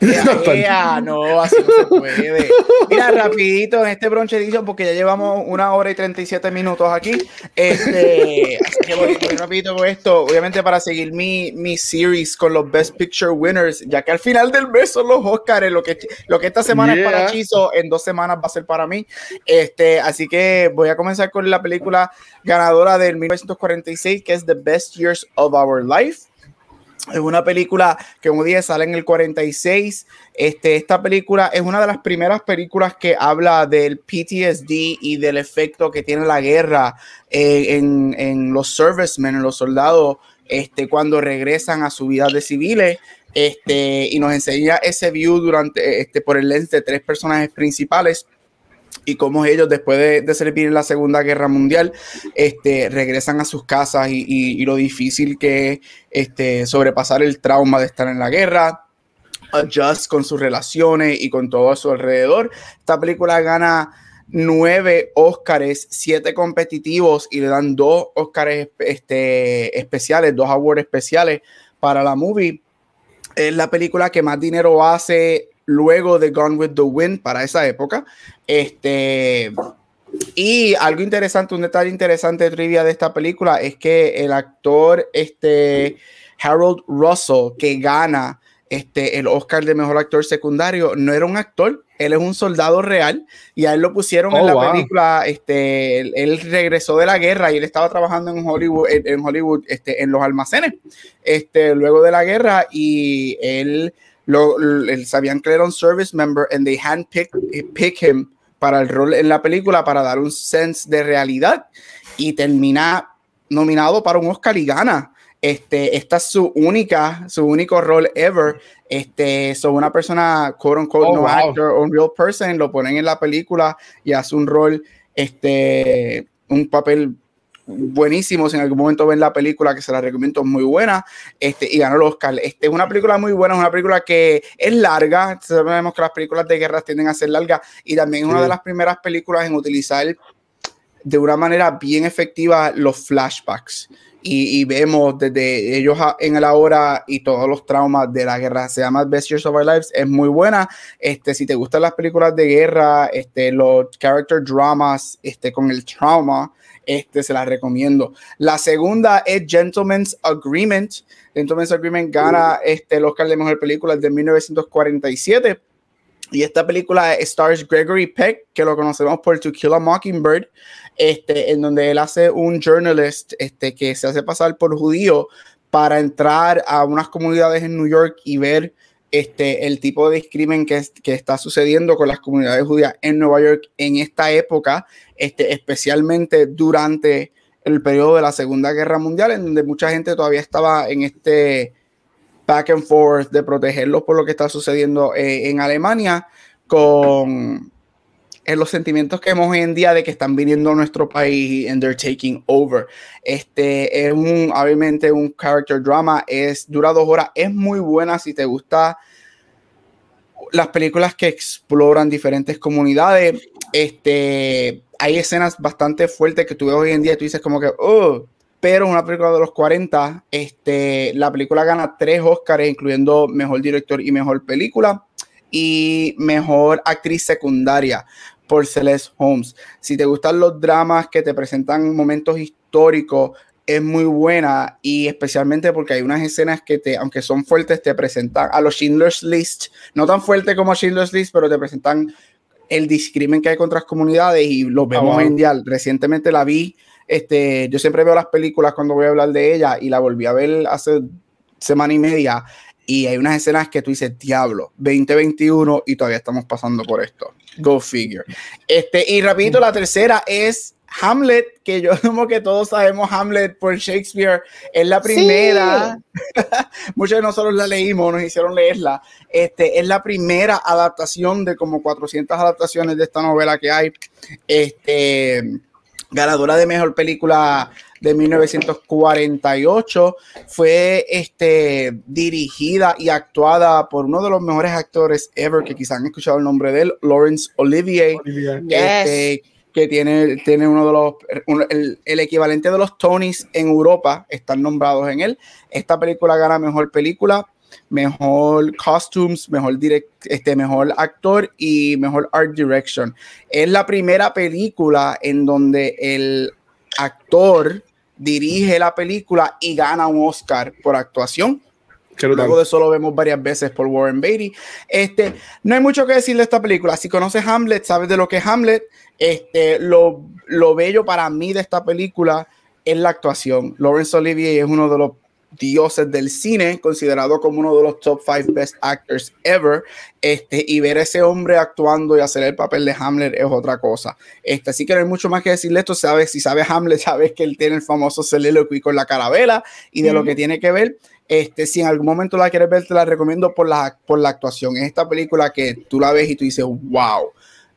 <laughs> Ea, no, así no se puede. Mira, rapidito en este bronche edition, porque ya llevamos una hora y 37 minutos aquí. Este, así que voy, voy rapidito con esto, obviamente para seguir mi, mi series con los Best Picture Winners, ya que al final del mes son los Oscars, lo que, lo que esta semana es para Yeah. Chizo, en dos semanas va a ser para mí. Este, así que voy a comenzar con la película ganadora del 1946, que es The Best Years of Our Life. Es una película que, como dije, sale en el 46. Este, esta película es una de las primeras películas que habla del PTSD y del efecto que tiene la guerra eh, en, en los servicemen, en los soldados, este, cuando regresan a su vida de civiles. Este, y nos enseña ese view durante, este, por el lens de tres personajes principales y cómo ellos después de, de servir en la Segunda Guerra Mundial este, regresan a sus casas y, y- y lo difícil que es este, sobrepasar el trauma de estar en la guerra, adjust con sus relaciones y con todo a su alrededor. Esta película gana nueve Óscares, siete competitivos y le dan dos Óscares este, especiales, dos awards especiales para la movie. Es la película que más dinero hace luego de Gone with the Wind para esa época. Este, y algo interesante, un detalle interesante de trivia de esta película es que el actor este, Harold Russell, que gana este, el Oscar de Mejor Actor Secundario, no era un actor, él es un soldado real y a él lo pusieron en Oh, la wow. película, este, él, él regresó de la guerra y él estaba trabajando en Hollywood, en, en Hollywood este, en los almacenes, este, luego de la guerra y él, lo, lo- sabían que era un service member and they handpicked pick him para el rol en la película para dar un sense de realidad y termina nominado para un Oscar y gana. Este, esta es su única, su único rol ever. Este, son una persona, quote unquote, Oh, no wow. actor, un real person, lo ponen en la película y hace un rol, este, un papel buenísimo. Si en algún momento ven la película, que se la recomiendo, muy buena. Este, y ganó el Oscar. Este, es una película muy buena, es una película que es larga. Sabemos que las películas de guerra tienden a ser largas y también es una de las primeras películas en utilizar de una manera bien efectiva los flashbacks. y, y vemos desde ellos en el ahora y todos los traumas de la guerra. Se llama Best Years of Our Lives, es muy buena. Este, si te gustan las películas de guerra, este, los character dramas, este, con el trauma, este, se las recomiendo. La segunda es Gentleman's Agreement. Gentleman's Agreement gana este, el Oscar de Mejor Película de 1947. Y esta película stars Gregory Peck, que lo conocemos por To Kill a Mockingbird, este, en donde él hace un journalist este, que se hace pasar por judío para entrar a unas comunidades en New York y ver este, el tipo de es- que está sucediendo con las comunidades judías en Nueva York en esta época, este, especialmente durante el periodo de la Segunda Guerra Mundial, en donde mucha gente todavía estaba en este back and forth de protegerlos por lo que está sucediendo eh, en Alemania con en los sentimientos que vemos hoy en día de que están viniendo a nuestro país and they're taking over. Este es un, obviamente, un character drama, es, dura dos horas, es muy buena si te gusta las películas que exploran diferentes comunidades. Este, hay escenas bastante fuertes que tú ves hoy en día y tú dices como que, oh, pero una película de los 40, este, la película gana tres Oscars, incluyendo mejor director y mejor película y mejor actriz secundaria por Celeste Holmes. Si te gustan los dramas que te presentan momentos históricos, es muy buena y especialmente porque hay unas escenas que te, aunque son fuertes, te presentan a los Schindler's List, no tan fuerte como Schindler's List, pero te presentan el discrimen que hay contra las comunidades y lo vemos wow. hoy en día. Recientemente la vi, este, yo siempre veo las películas cuando voy a hablar de ella y la volví a ver hace semana y media y hay unas escenas que tú dices, diablo, 2021 y todavía estamos pasando por esto. Go figure. Este, y rapidito, la tercera es Hamlet, que yo <laughs> como que todos sabemos Hamlet por Shakespeare, es la primera, <laughs> muchos de nosotros la leímos, nos hicieron leerla, este, es la primera adaptación de como 400 adaptaciones de esta novela que hay, este, ganadora de mejor película de 1948, fue este, dirigida y actuada por uno de los mejores actores ever, que quizás han escuchado el nombre de él, Laurence Olivier, este, que tiene, tiene uno de los, un- el, el equivalente de los Tonys en Europa, están nombrados en él. Esta película gana mejor película, mejor costumes, mejor direct, este, mejor actor y mejor art direction. Es la primera película en donde el actor dirige la película y gana un Oscar por actuación. Luego de eso lo vemos varias veces por Warren Beatty. Este, no hay mucho que decir de esta película. Si conoces Hamlet, sabes de lo que es Hamlet. Este, lo, lo bello para mí de esta película es la actuación. Laurence Olivier es uno de los dioses del cine, considerado como uno de los top five best actors ever. Este, y ver a ese hombre actuando y hacer el papel de Hamlet es otra cosa. Este, así que no hay mucho más que decirle esto. Sabes, si sabes Hamlet, <laughs> sabes que él tiene el famoso soliloquy con la carabela y de lo que tiene que ver. Este, si en algún momento la quieres ver, te la recomiendo por la, por la actuación. Es esta película que tú la ves y tú dices, wow,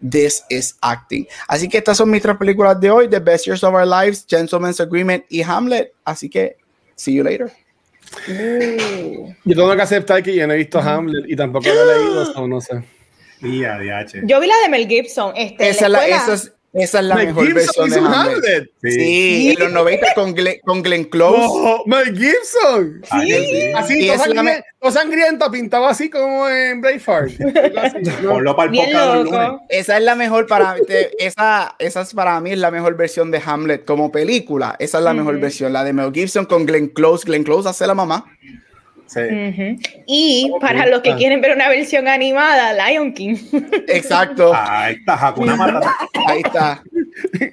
this is acting. Así que estas son mis tres películas de hoy: The Best Years of Our Lives, Gentleman's Agreement y Hamlet. Así que, see you later. Yo tengo que aceptar que yo no he visto Hamlet y tampoco lo he leído, so no sé. Yo vi la de Mel Gibson. Este, Esa es la la, escuela- esa es, esa es la mejor Gibson versión de Hamlet. Hamlet. Sí, Sí. en los 90 con Glenn, con Glenn Close. Oh, Mel Gibson. Ay, sí. Así, Y todo, la sangriento, pintado así como en Braveheart. <laughs> Ponlo para el lunes. Esa es la mejor para te- esa, esa es para mí es la mejor versión de Hamlet como película. Esa es la mejor versión, la de Mel Gibson con Glenn Close. Glenn Close hace la mamá. Sí. Y para los que quieren ver una versión animada, Lion King. <laughs> Exacto. Ahí está, Hakuna Matata. Ahí está.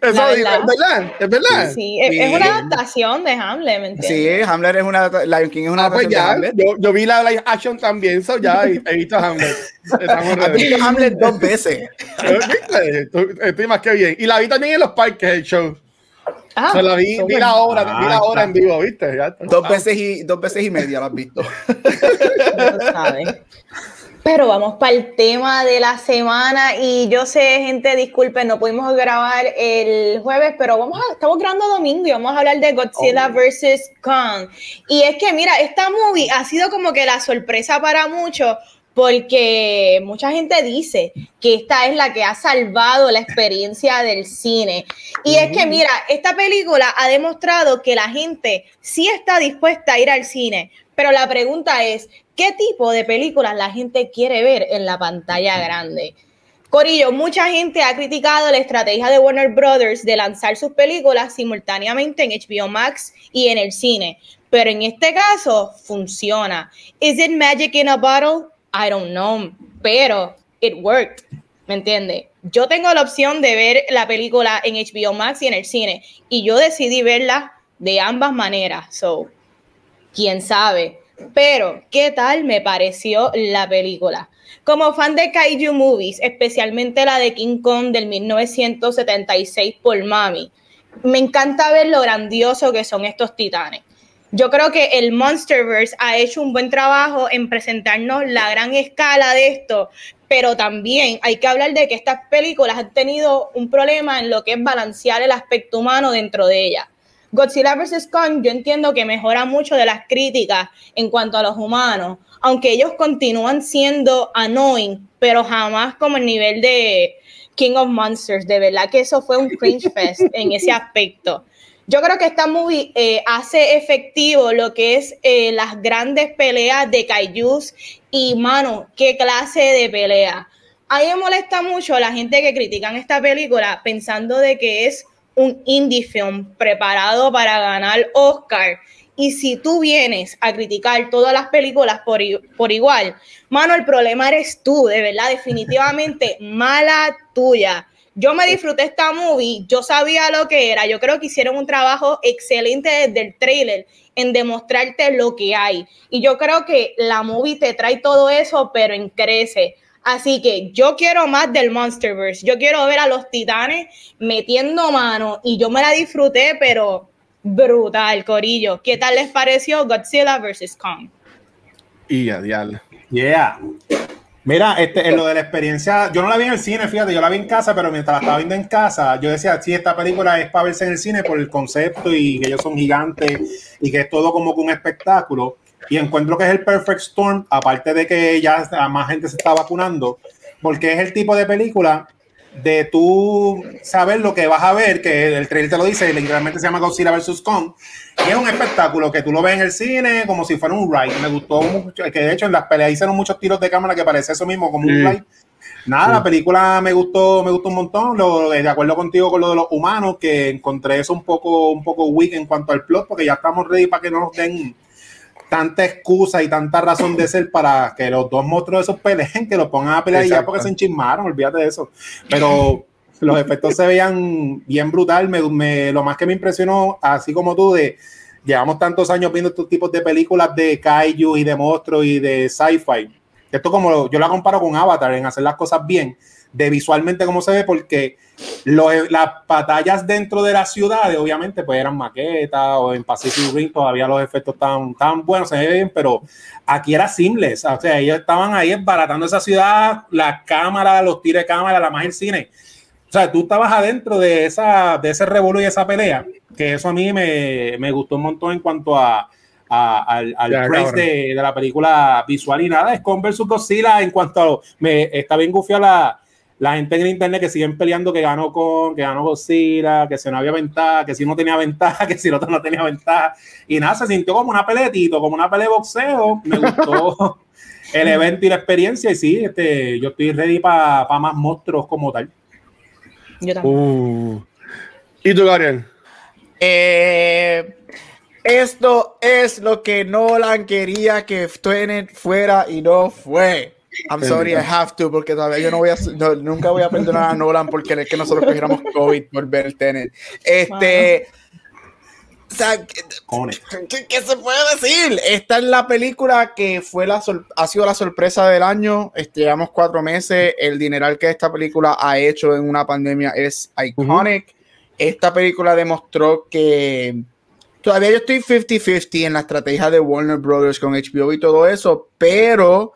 Eso es verdad. es verdad. Sí, es, Sí. es una adaptación de Hamlet, ¿me entiendes? Sí, Hamlet es una Lion King es una Ah, pues de ya, yo, yo vi la live action también, so ya he he visto Hamlet. <laughs> Ready. visto Hamlet dos veces. <laughs> Estoy más que bien. Y la vi también en los parques, el show. Ah, O sea, la vi, vi la obra, Ah, vi la obra está. en vivo, ¿viste? Ya. Dos veces y dos veces y media la has visto. <laughs> Pero vamos para el tema de la semana y yo sé, gente, disculpen, no pudimos grabar el jueves, pero vamos a, estamos grabando domingo y vamos a hablar de Godzilla vs. Kong. Y es que, mira, esta movie ha sido como que la sorpresa para muchos porque mucha gente dice que esta es la que ha salvado la experiencia del cine. Y es que, mira, esta película ha demostrado que la gente sí está dispuesta a ir al cine, pero la pregunta es, ¿qué tipo de películas la gente quiere ver en la pantalla grande? Corillo, mucha gente ha criticado la estrategia de Warner Brothers de lanzar sus películas simultáneamente en HBO Max y en el cine, pero en este caso funciona. ¿Is it magic in a bottle? I don't know, pero it worked, ¿me entiende? Yo tengo la opción de ver la película en HBO Max y en el cine, y yo decidí verla de ambas maneras, so, quién sabe. Pero, ¿qué tal me pareció la película? Como fan de Kaiju Movies, especialmente la de King Kong del 1976 por Mami, me encanta ver lo grandioso que son estos titanes. Yo creo que el Monsterverse ha hecho un buen trabajo en presentarnos la gran escala de esto, pero también hay que hablar de que estas películas han tenido un problema en lo que es balancear el aspecto humano dentro de ellas. Godzilla vs. Kong yo entiendo que mejora mucho de las críticas en cuanto a los humanos, aunque ellos continúan siendo annoying, pero jamás como el nivel de King of Monsters, de verdad que eso fue un cringe fest en ese aspecto. Yo creo que esta movie eh, hace efectivo lo que es eh, las grandes peleas de kaijus y, mano, qué clase de pelea. A mí me molesta mucho la gente que critican esta película pensando de que es un indie film preparado para ganar Oscar. Y si tú vienes a criticar todas las películas por, por igual, mano, el problema eres tú, de verdad, definitivamente mala tuya. Yo me disfruté esta movie, yo sabía lo que era, yo creo que hicieron un trabajo excelente desde el trailer en demostrarte lo que hay. Y yo creo que la movie te trae todo eso, pero en crece. Así que yo quiero más del Monsterverse. Yo quiero ver a los titanes metiendo mano y yo me la disfruté, pero brutal, Corillo. ¿Qué tal les pareció Godzilla vs. Kong? Y a diablo. Yeah. Mira, este, en lo de la experiencia, yo no la vi en el cine, fíjate, yo la vi en casa, pero mientras la estaba viendo en casa, yo decía, sí, esta película es para verse en el cine por el concepto y que ellos son gigantes y que es todo como que un espectáculo. Y encuentro que es el Perfect Storm, aparte de que ya más gente se está vacunando, porque es el tipo de película de tú saber lo que vas a ver, que el trailer te lo dice, literalmente se llama Godzilla vs. Kong, y es un espectáculo que tú lo ves en el cine como si fuera un ride. Me gustó mucho, que de hecho en las peleas hicieron muchos tiros de cámara que parece eso mismo, como un ride. Nada, la película me gustó, me gustó un montón. Lo, de acuerdo contigo con lo de los humanos, que encontré eso un poco, un poco weak en cuanto al plot, porque ya estamos ready para que no nos den tanta excusa y tanta razón de ser para que los dos monstruos esos peleen, que los pongan a pelear ya porque se enchismaron, olvídate de eso. Pero los efectos se veían bien brutal. Me, lo más que me impresionó, así como tú, de llevamos tantos años viendo estos tipos de películas de kaiju y de monstruos y de sci-fi. Esto como yo la comparo con Avatar en hacer las cosas bien de visualmente cómo se ve, porque las batallas dentro de las ciudades, obviamente, pues eran maquetas o en Pacific Rim todavía los efectos estaban tan buenos, se ve bien, pero aquí era seamless, o sea, ellos estaban ahí baratando esa ciudad, la cámara, los tiros de cámara, la más el cine. O sea, tú estabas adentro de, esa, de ese revuelo y esa pelea, que eso a mí me, me gustó un montón en cuanto a, al, al praise de, de, la película visual y nada, es con versus Godzilla en cuanto a, me está bien gufiada la, la gente en internet que siguen peleando que ganó con, que ganó Godzilla, que si no había ventaja, que si no tenía ventaja, <laughs> que si el otro no tenía ventaja. Y nada, se sintió como una peletito, como una pelea de boxeo. Me gustó <laughs> el evento y la experiencia. Y sí, este, yo estoy ready para más monstruos como tal. Yo también. Uh. ¿Y tú, Gabriel? Eh, esto es lo que Nolan quería que fuera y no fue. I'm sorry, I have to, porque todavía yo no voy a, nunca voy a perdonar a Nolan porque es que nosotros cogiéramos COVID por ver el Tenet. Este. O sea, ¿qué, se puede decir? Esta es la película que fue la ha sido la sorpresa del año. Este, llevamos cuatro meses. El dineral que esta película ha hecho en una pandemia es iconic. Esta película demostró que todavía yo estoy 50-50 en la estrategia de Warner Brothers con HBO y todo eso, pero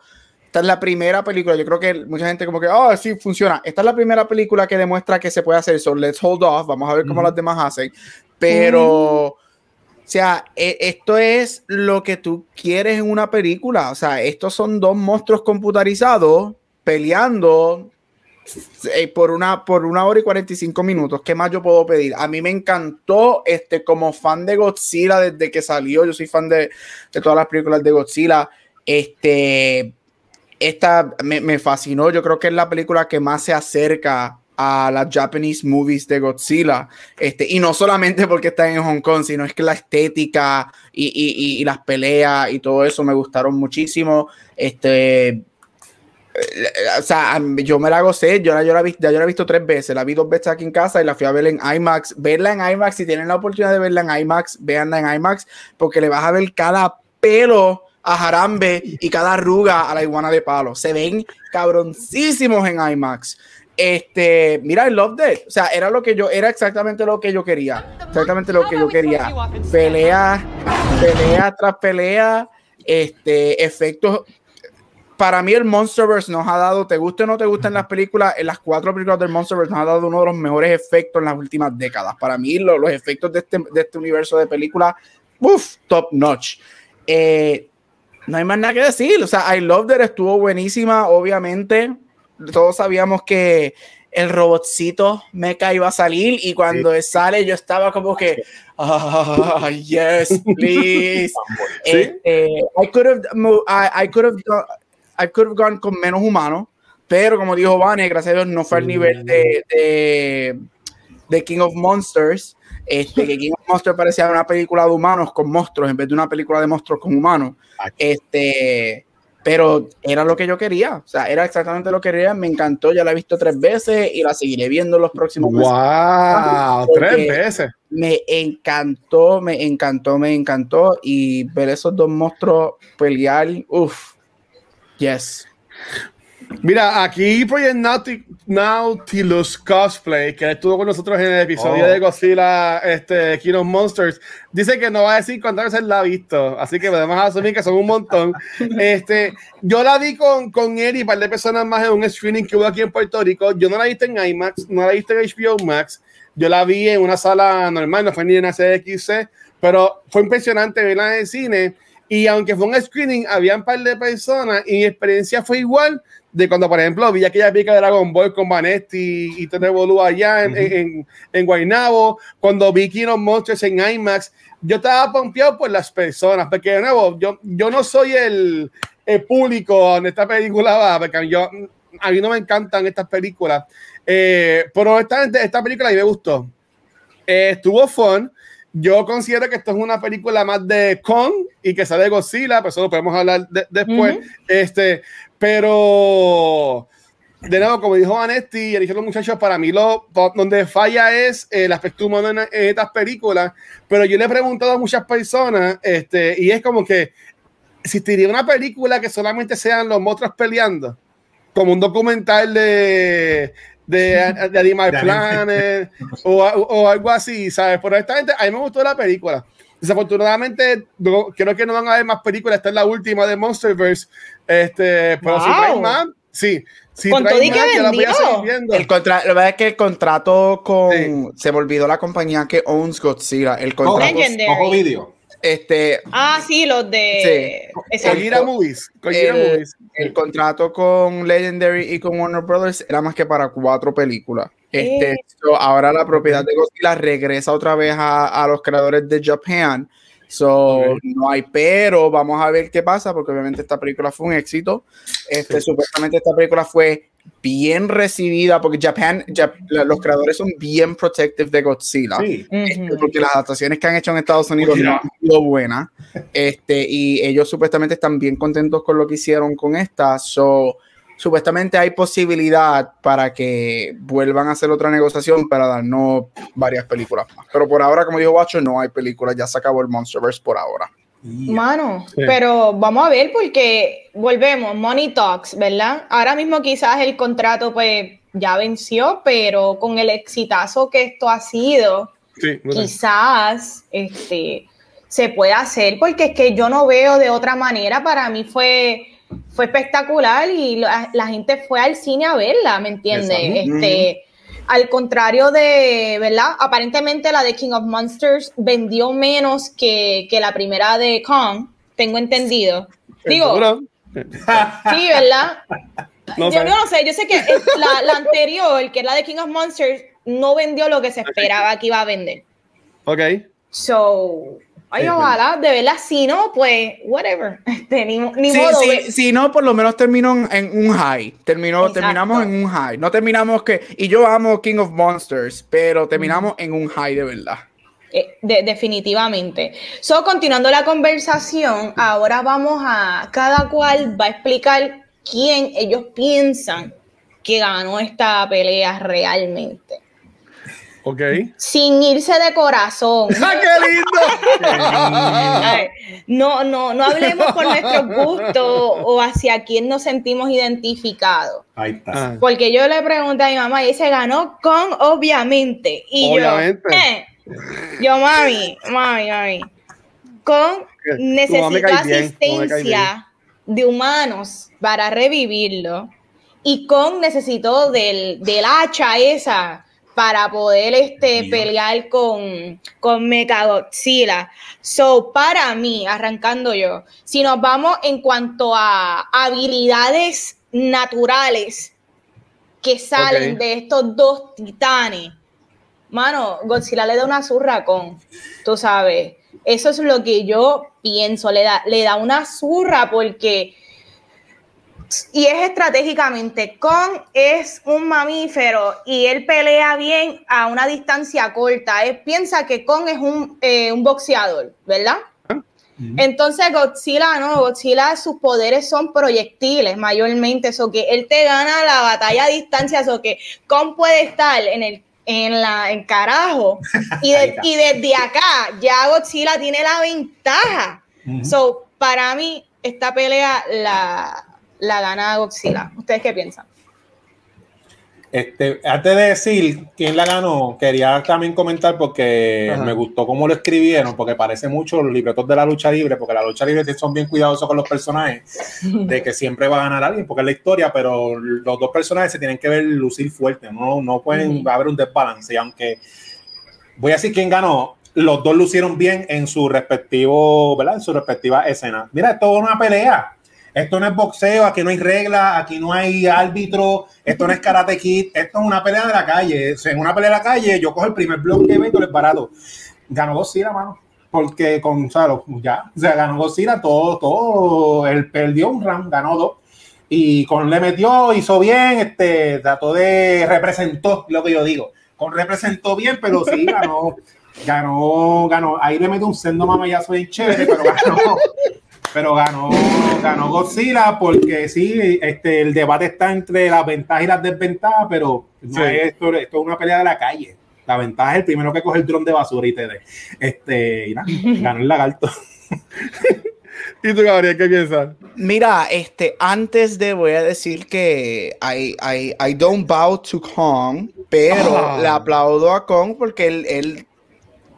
esta es la primera película, yo creo que mucha gente como que, oh, sí, funciona. Esta es la primera película que demuestra que se puede hacer eso. Let's hold off, vamos a ver cómo las demás hacen. Pero O sea, e- esto es lo que tú quieres en una película. O sea, estos son dos monstruos computarizados peleando eh, por una, por una hora y 45 minutos. ¿Qué más yo puedo pedir? A mí me encantó, este, como fan de Godzilla desde que salió. Yo soy fan de, de todas las películas de Godzilla. Este, esta me, fascinó. Yo creo que es la película que más se acerca a las Japanese movies de Godzilla. Este, y no solamente porque está en Hong Kong, sino es que la estética y, y- y- las peleas y todo eso me gustaron muchísimo. Este, eh, o sea, yo me la gocé, yo la, yo la vi- ya yo la he visto tres veces, la vi dos veces aquí en casa y la fui a ver en IMAX. Verla en IMAX, si tienen la oportunidad de verla en IMAX, véanla en IMAX, porque le vas a ver cada pelo a Jarambe y cada arruga a la iguana de palo. Se ven cabroncísimos en IMAX. Este, mira, I loved it. O sea, era lo que yo, era exactamente lo que yo quería. Exactamente lo que yo quería. Pelea, pelea tras pelea, este, efectos. Para mí el Monsterverse nos ha dado, te guste o no te gusten las películas, en las cuatro películas del Monsterverse nos ha dado uno de los mejores efectos en las últimas décadas. Para mí lo- los efectos de este, de este universo de películas, uff, top notch. Eh, no hay más nada que decir. O sea, I Love That estuvo buenísima, obviamente. Todos sabíamos que el robotcito mecha iba a salir y cuando él sale yo estaba como que, ah, yes, please. <laughs> Este, I could have, I, I could have, done- I could have gone con menos humanos, pero como dijo Vane, gracias a Dios no fue al nivel de, de, de King of Monsters. Este, que King of Monsters parecía una película de humanos con monstruos en vez de una película de monstruos con humanos. Este, pero era lo que yo quería, o sea, era exactamente lo que quería, me encantó, ya la he visto tres veces y la seguiré viendo los próximos meses. Wow, tres veces. Me encantó, me encantó, me encantó y ver esos dos monstruos pelear, uff, yes. Mira, aquí Project Nauti- Nautilus Cosplay, que estuvo con nosotros en el episodio Oh. de Godzilla, este, King of Monsters, dice que no va a decir cuántas veces la ha visto, así que podemos asumir que son un montón. <laughs> Este, yo la vi con, con él y un par de personas más en un screening que hubo aquí en Puerto Rico. Yo no la he visto en IMAX, no la he visto en HBO Max. Yo la vi en una sala normal, no fue ni en ACXC, pero fue impresionante verla en el cine. Y aunque fue un screening, había un par de personas y mi experiencia fue igual de cuando, por ejemplo, vi aquella pica de Dragon Ball con Vanetti y te revolú allá en, en, en Guaynabo, cuando vi King of Monsters en IMAX, yo estaba pompeado por las personas, porque de nuevo, yo, yo no soy el, el público donde esta película va, porque yo, a mí no me encantan estas películas, eh, pero esta, esta película a mí me gustó. Eh, estuvo fun. Yo considero que esto es una película más de Kong y que sale de Godzilla, pero eso lo podemos hablar de- después. Ujú. Este, pero de nuevo, como dijo Vanetti y dijeron los muchachos, para mí lo donde falla es el aspecto humano en, en estas películas. Pero yo le he preguntado a muchas personas, este, y es como que existiría una película que solamente sean los monstruos peleando, como un documental de, de, de Animal Planet o, o algo así, ¿sabes? Pero honestamente, a mí me gustó la película. Desafortunadamente, no- creo que no van a haber más películas. Esta es la última de Monsterverse. Este, pero si Wow. traen más, sí. Si Con traen todo y que más, yo las voy a seguir viendo. El contra lo verdad es que el contrato con Sí. se me olvidó la compañía que owns Godzilla, el contrato Legendary. Cojo Video. este Ah, sí, los de. Kojira Movies. Kojira el, Movies. el contrato con Legendary y con Warner Brothers era más que para cuatro películas. Este, Eh. so, ahora la propiedad de Godzilla regresa otra vez a, a los creadores de Japan. So, Ok. no hay pero, vamos a ver qué pasa, porque obviamente esta película fue un éxito. Este, Supuestamente esta película fue bien recibida, porque Japan, Jap- los creadores son bien protective de Godzilla. Sí. Este, porque las adaptaciones que han hecho en Estados Unidos no han sido buenas. Este, y ellos supuestamente están bien contentos con lo que hicieron con esta. So, supuestamente hay posibilidad para que vuelvan a hacer otra negociación para darnos varias películas más. Pero por ahora, como dijo Bacho, no hay películas. Ya se acabó el Monsterverse por ahora. Mano, Sí. pero vamos a ver porque volvemos, Money Talks, ¿verdad? Ahora mismo quizás el contrato pues ya venció, pero con el exitazo que esto ha sido, Sí, quizás este, se pueda hacer, porque es que yo no veo de otra manera, para mí fue, fue espectacular y la, la gente fue al cine a verla, ¿me entiendes? Este, al contrario de, ¿verdad? Aparentemente la de King of Monsters vendió menos que, que la primera de Kong, tengo entendido. Digo, ¿Seguro? <laughs> sí, ¿verdad? No yo sé. no sé, yo sé que es la, la anterior, que es la de King of Monsters, no vendió lo que se esperaba que iba a vender. Ok. So, ay, Sí, ojalá, de verdad, si no, pues, whatever. <laughs> Este, ni, ni Sí, modo. sí, si no, por lo menos terminó en, un high. Terminó, Exacto. terminamos en un high. No terminamos que. Y yo amo King of Monsters, pero terminamos en un high de verdad. Eh, de- definitivamente. So, continuando la conversación, ahora vamos a, cada cual va a explicar quién ellos piensan que ganó esta pelea realmente. Ok. Sin irse de corazón. <laughs> ¡Ah, qué lindo! <laughs> No, no, no hablemos por nuestros gustos o hacia quién nos sentimos identificados. Ahí está. Ah. Porque yo le pregunté a mi mamá y dice, ganó con obviamente. Y Obviamente. yo, eh, yo, mami, mami, mami. Con bien, cae asistencia de humanos para revivirlo. Y con necesitó del, del hacha esa para poder este, Dios. pelear con, con Mechagodzilla. So, para mí, arrancando yo, si nos vamos en cuanto a habilidades naturales que salen de estos dos titanes, mano, Godzilla le da una zurra con, tú sabes, eso es lo que yo pienso, le da, le da una zurra porque, y es estratégicamente, Kong es un mamífero y él pelea bien a una distancia corta, él piensa que Kong es un, eh, un boxeador, ¿verdad? Entonces Godzilla, no, Godzilla sus poderes son proyectiles mayormente, eso que él te gana la batalla a distancia, eso que Kong puede estar en el en la en carajo. <laughs> Y, de- y desde acá ya Godzilla tiene la ventaja. So, para mí esta pelea la, la gana Godzilla. ¿Ustedes qué piensan? Este, antes de decir quién la ganó, quería también comentar porque Ajá. me gustó cómo lo escribieron, porque parece mucho los libretos de la lucha libre, porque la lucha libre son bien cuidadosos con los personajes, <laughs> de que siempre va a ganar alguien, porque es la historia, pero los dos personajes se tienen que ver lucir fuerte, no, no pueden Ujú. haber un desbalance, y aunque voy a decir quién ganó, los dos lucieron bien en su respectivo, ¿verdad? En su respectiva escena. Mira, esto es una pelea. Esto no es boxeo, aquí no hay reglas, aquí no hay árbitro, esto no es karate kid, esto es una pelea de la calle. En una pelea de la calle, yo cojo el primer bloque que vengo, les barato. Ganó Godzilla, mano. Porque con, o sea, lo- ya, o sea, ganó Godzilla todo, todo. Él perdió un round, ganó dos. Y con le metió, hizo bien, este, trató de, representó lo que yo digo. Con representó bien, pero sí ganó, ganó, ganó. Ahí le metió un sendo mamayazo bien chévere, pero ganó. Pero ganó, ganó Godzilla porque sí, este, el debate está entre las ventajas y las desventajas, pero no Sí. es esto, esto es una pelea de la calle. La ventaja es el primero que coge el dron de basura y te dé. Este, y nada, <laughs> ganó el lagarto. <laughs> ¿Y tú, Gabriel, qué piensas? Mira, este, antes de voy a decir que I, I, I don't bow to Kong, pero Ah. le aplaudo a Kong porque él, él,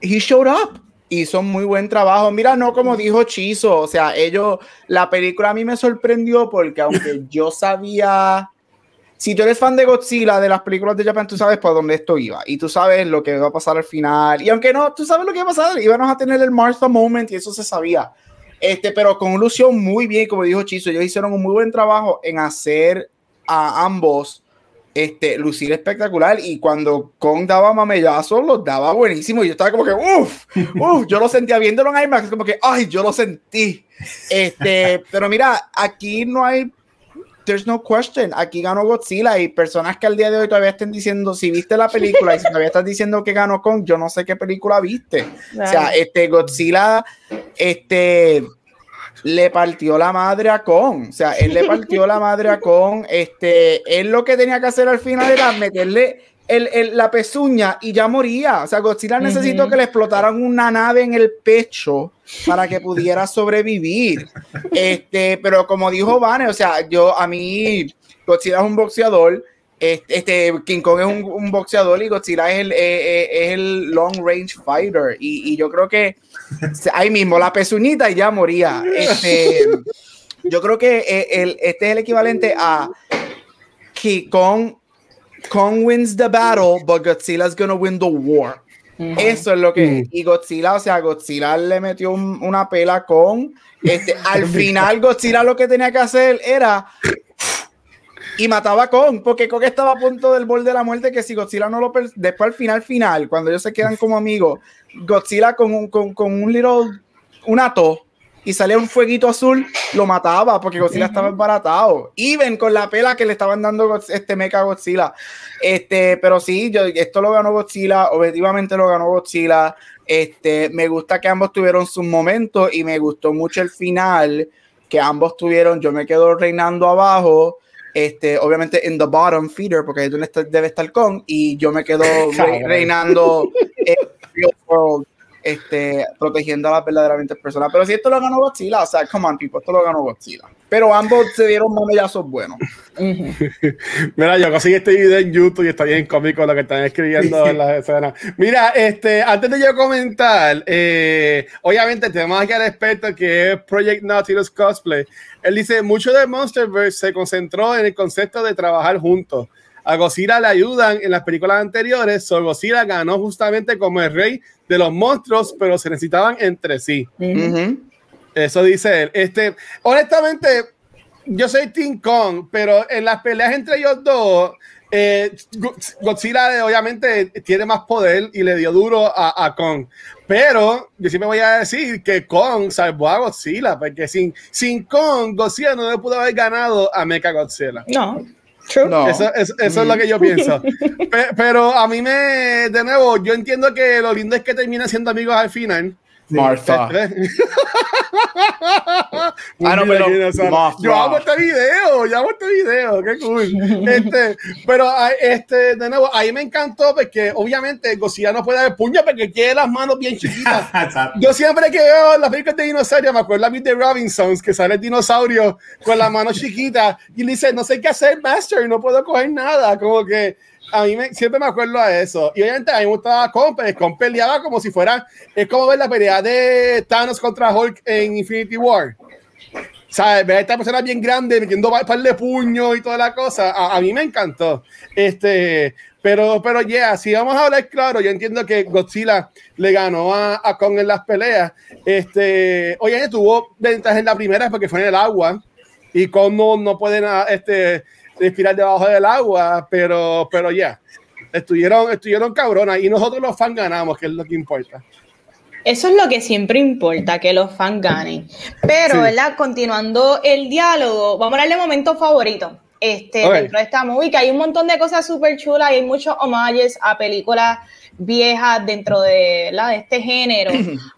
he showed up. Hizo muy buen trabajo. Mira, no como dijo Chizo, o sea, ellos, la película a mí me sorprendió porque aunque <laughs> yo sabía, si tú eres fan de Godzilla, de las películas de Japan, tú sabes por dónde esto iba y tú sabes lo que va a pasar al final. Y aunque no, tú sabes lo que va a pasar, íbamos a tener el Martha Moment y eso se sabía. Este, pero con lució muy bien, como dijo Chizo, ellos hicieron un muy buen trabajo en hacer a ambos este, lucir espectacular. Y cuando Kong daba mamellazos, los daba buenísimo. Y yo estaba como que, uff, <laughs> uff, yo lo sentía viéndolo en IMAX, como que, ay, yo lo sentí. Este, <laughs> pero mira, aquí no hay, there's no question. Aquí ganó Godzilla y personas que al día de hoy todavía estén diciendo, si viste la película y si todavía estás diciendo que ganó Kong, yo no sé qué película viste. O sea, este Godzilla, este le partió la madre a Kong. O sea, él le partió la madre a Kong. Este, él lo que tenía que hacer al final era meterle el, el- la pezuña y ya moría. O sea, Godzilla necesitó Ujú. que le explotaran una nave en el pecho para que pudiera sobrevivir. Este, pero como dijo Vane, o sea, yo a mí Godzilla es un boxeador. Este, este, King Kong es un, un boxeador y Godzilla es el, eh, eh, es el long range fighter. Y, y yo creo que <laughs> ahí mismo la pezuñita y ya moría. Este, yo creo que eh, el, este es el equivalente a King Kong Kong wins the battle, but Godzilla's gonna win the war. Eso es lo que. Y Godzilla, o sea, Godzilla le metió un- una pela con. Este, <laughs> al final, Godzilla lo que tenía que hacer era. Y mataba a Kong, porque Kong estaba a punto del borde de la muerte. Que si Godzilla no lo. Después, al final, final, cuando ellos se quedan como amigos, Godzilla con un, con, con un little. Un ato. Y salía un fueguito azul, lo mataba porque Godzilla estaba embaratado. Even con la pela que le estaban dando este mecha Godzilla. Este, pero sí, yo, esto lo ganó Godzilla, objetivamente lo ganó Godzilla. Este, me gusta que ambos tuvieron sus momentos y me gustó mucho el final que ambos tuvieron. Yo me quedo reinando abajo. Este, obviamente en the bottom feeder, porque ahí es donde está- debe estar con, y yo me quedo <laughs> re- reinando en real world, este, protegiendo a las verdaderamente personas. Pero si esto lo ganó Godzilla, o sea, come on, people, esto lo ganó Godzilla. Pero ambos se dieron mamellazos buenos. <laughs> Mira, yo conseguí este video en YouTube y está bien cómico lo que están escribiendo en las escenas. Mira, este, antes de yo comentar, eh, obviamente tenemos aquí al experto que es Project Nautilus Cosplay. Él dice, mucho de Monsterverse se concentró en el concepto de trabajar juntos. A Godzilla le ayudan en las películas anteriores, so Godzilla ganó justamente como el rey de los monstruos, pero se necesitaban entre sí. Eso dice él. Este, honestamente, yo soy Team Kong, pero en las peleas entre ellos dos, eh, Go- Godzilla obviamente tiene más poder y le dio duro a, a Kong. Pero yo siempre voy a decir que Kong salvó a Godzilla, porque sin, sin Kong, Godzilla no le pudo haber ganado a Mecha Godzilla. No, true. No. Eso, eso- eso es lo que yo pienso. <laughs> Pe- pero a mí me, de nuevo, yo entiendo que lo lindo es que terminan siendo amigos al final. Martha. <laughs> ah, no, pero yo amo este video, yo amo este video, qué cool. Este, pero este, de nuevo, ahí me encantó porque obviamente Godzilla no puede dar puño porque tiene las manos bien chiquitas. <laughs> Yo siempre que veo las películas de dinosaurios, me acuerdo a mí de Robinsons, que sale el dinosaurio con las manos chiquitas y le dice, no sé qué hacer, Master, no puedo coger nada. Como que a mí me- siempre me acuerdo a eso. Y obviamente a mí me gustaba pero Kong peleaba como si fuera, es como ver la pelea de Thanos contra Hulk en Infinity War. ¿Sabes? Ver a esta persona bien grande metiendo par de puños y toda la cosa. A, a mí me encantó. Este, pero, pero, yeah, si vamos a hablar claro, yo entiendo que Godzilla le ganó a, a Kong en las peleas. Este, oye, tuvo ventaja en la primera porque fue en el agua y Kong no, no puede na- este, respirar debajo del agua, pero, pero, ya. Estuvieron, estuvieron cabronas y nosotros los fans ganamos, que es lo que importa. Eso es lo que siempre importa, que los fans ganen. Pero, Sí. ¿verdad? Continuando el diálogo, vamos a darle momento favorito. Este, Ok. dentro de esta movie, que hay un montón de cosas súper chulas y hay muchos homages a películas viejas dentro de, ¿verdad? de este género.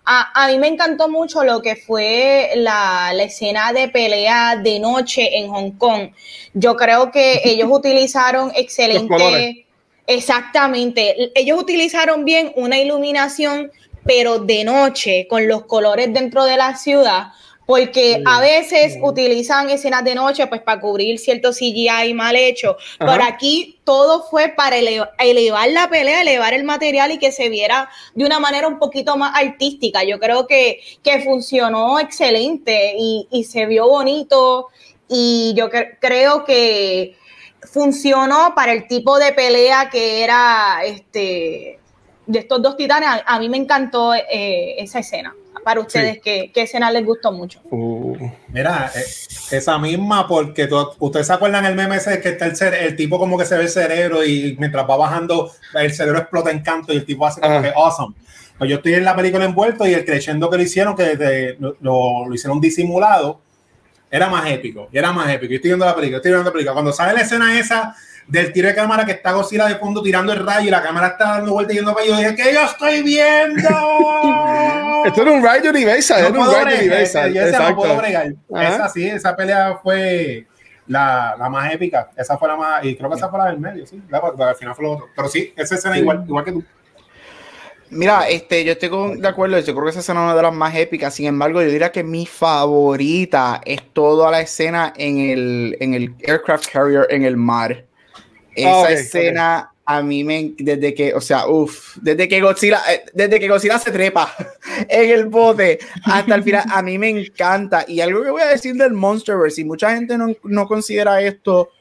A, a mí me encantó mucho lo que fue la, la escena de pelea de noche en Hong Kong. Yo creo que <laughs> ellos utilizaron excelente. Exactamente. Ellos utilizaron bien una iluminación, pero de noche, con los colores dentro de la ciudad, porque a veces utilizan escenas de noche pues para cubrir cierto CGI mal hecho, Ajá. pero aquí todo fue para ele- elevar la pelea, elevar el material y que se viera de una manera un poquito más artística. Yo creo que, que funcionó excelente y, y se vio bonito y yo cre- creo que funcionó para el tipo de pelea que era este de estos dos titanes. A, a mí me encantó eh, esa escena. Para ustedes, ¿qué, qué escena les gustó mucho? Uh. Mira, eh, esa misma, porque to- ustedes se acuerdan el meme ese que está el, cere- el tipo como que se ve el cerebro y mientras va bajando, el cerebro explota en canto y el tipo hace como que awesome. Pues yo estoy en la película envuelto y el crescendo que lo hicieron, que de- lo, lo- lo hicieron disimulado, era más épico. Y era más épico. Yo estoy viendo la película, estoy viendo la película. Cuando sale la escena esa del tiro de cámara que está Godzilla de fondo tirando el rayo y la cámara está dando vuelta y yendo para allá, yo dije, ¿qué yo estoy viendo? <laughs> Esto era un Ride Universal, no era un bregar, Universal. yo no puedo bregar. Esa sí, esa pelea fue la, la más épica. Esa fue la más, y creo que esa fue la del medio, sí. La- porque al final fue lo otro. Pero sí, esa escena Sí. igual, igual que tú. Mira, este, yo estoy con- de acuerdo, yo creo que esa escena es una de las más épicas. Sin embargo, yo diría que mi favorita es toda la escena en el, en el aircraft carrier en el mar. Esa ok, escena a mí me, desde que, o sea, uff, desde que Godzilla, eh, desde que Godzilla se trepa <laughs> en el bote hasta el final, a mí me encanta. Y algo que voy a decir del Monsterverse, y mucha gente no, no considera esto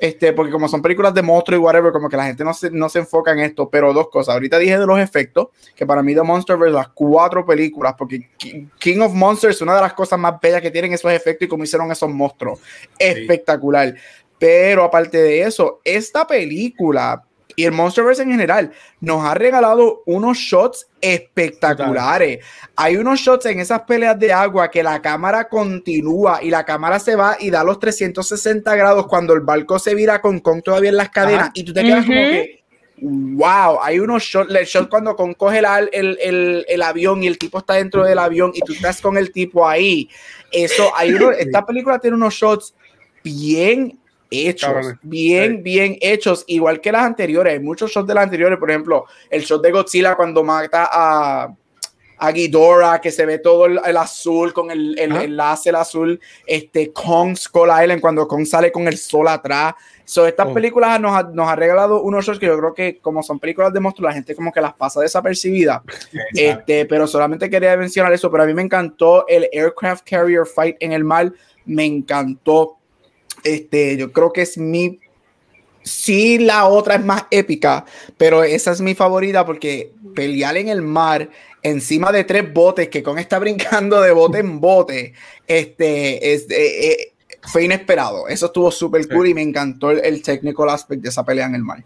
este, porque como son películas de monstruos y whatever, como que la gente no se, no se enfoca en esto, pero dos cosas. Ahorita dije de los efectos, que para mí The Monsterverse, las cuatro películas, porque King of Monsters, una de las cosas más bellas que tienen esos efectos y como hicieron esos monstruos. Espectacular. Pero aparte de eso, esta película y el Monsterverse en general nos ha regalado unos shots espectaculares. Hay unos shots en esas peleas de agua que la cámara continúa y la cámara se va y da los 360 grados cuando el barco se vira con Kong todavía en las cadenas y tú te quedas como que wow, hay unos shots, el shot cuando Kong coge el, el, el, avión y el tipo está dentro del avión y tú estás con el tipo ahí. Eso, hay uno, <laughs> esta película tiene unos shots bien hechos, bien, bien hechos, igual que las anteriores. Hay muchos shots de las anteriores, por ejemplo, el shot de Godzilla cuando mata a, a Ghidorah, que se ve todo el, azul con el, el enlace el azul, este Kong Skull Island, cuando Kong sale con el sol atrás. So, estas oh. películas nos ha, nos ha, regalado unos shots que yo creo que como son películas de monstruos, la gente como que las pasa desapercibida. este, pero solamente quería mencionar eso, pero a mí me encantó el Aircraft Carrier Fight en el mar, me encantó este, yo creo que es mi. Sí, la otra es más épica, pero esa es mi favorita porque pelear en el mar encima de tres botes que con está <laughs> brincando de bote en bote, este, es, eh, eh, fue inesperado. Eso estuvo súper cool y me encantó el, el technical aspect de esa pelea en el mar.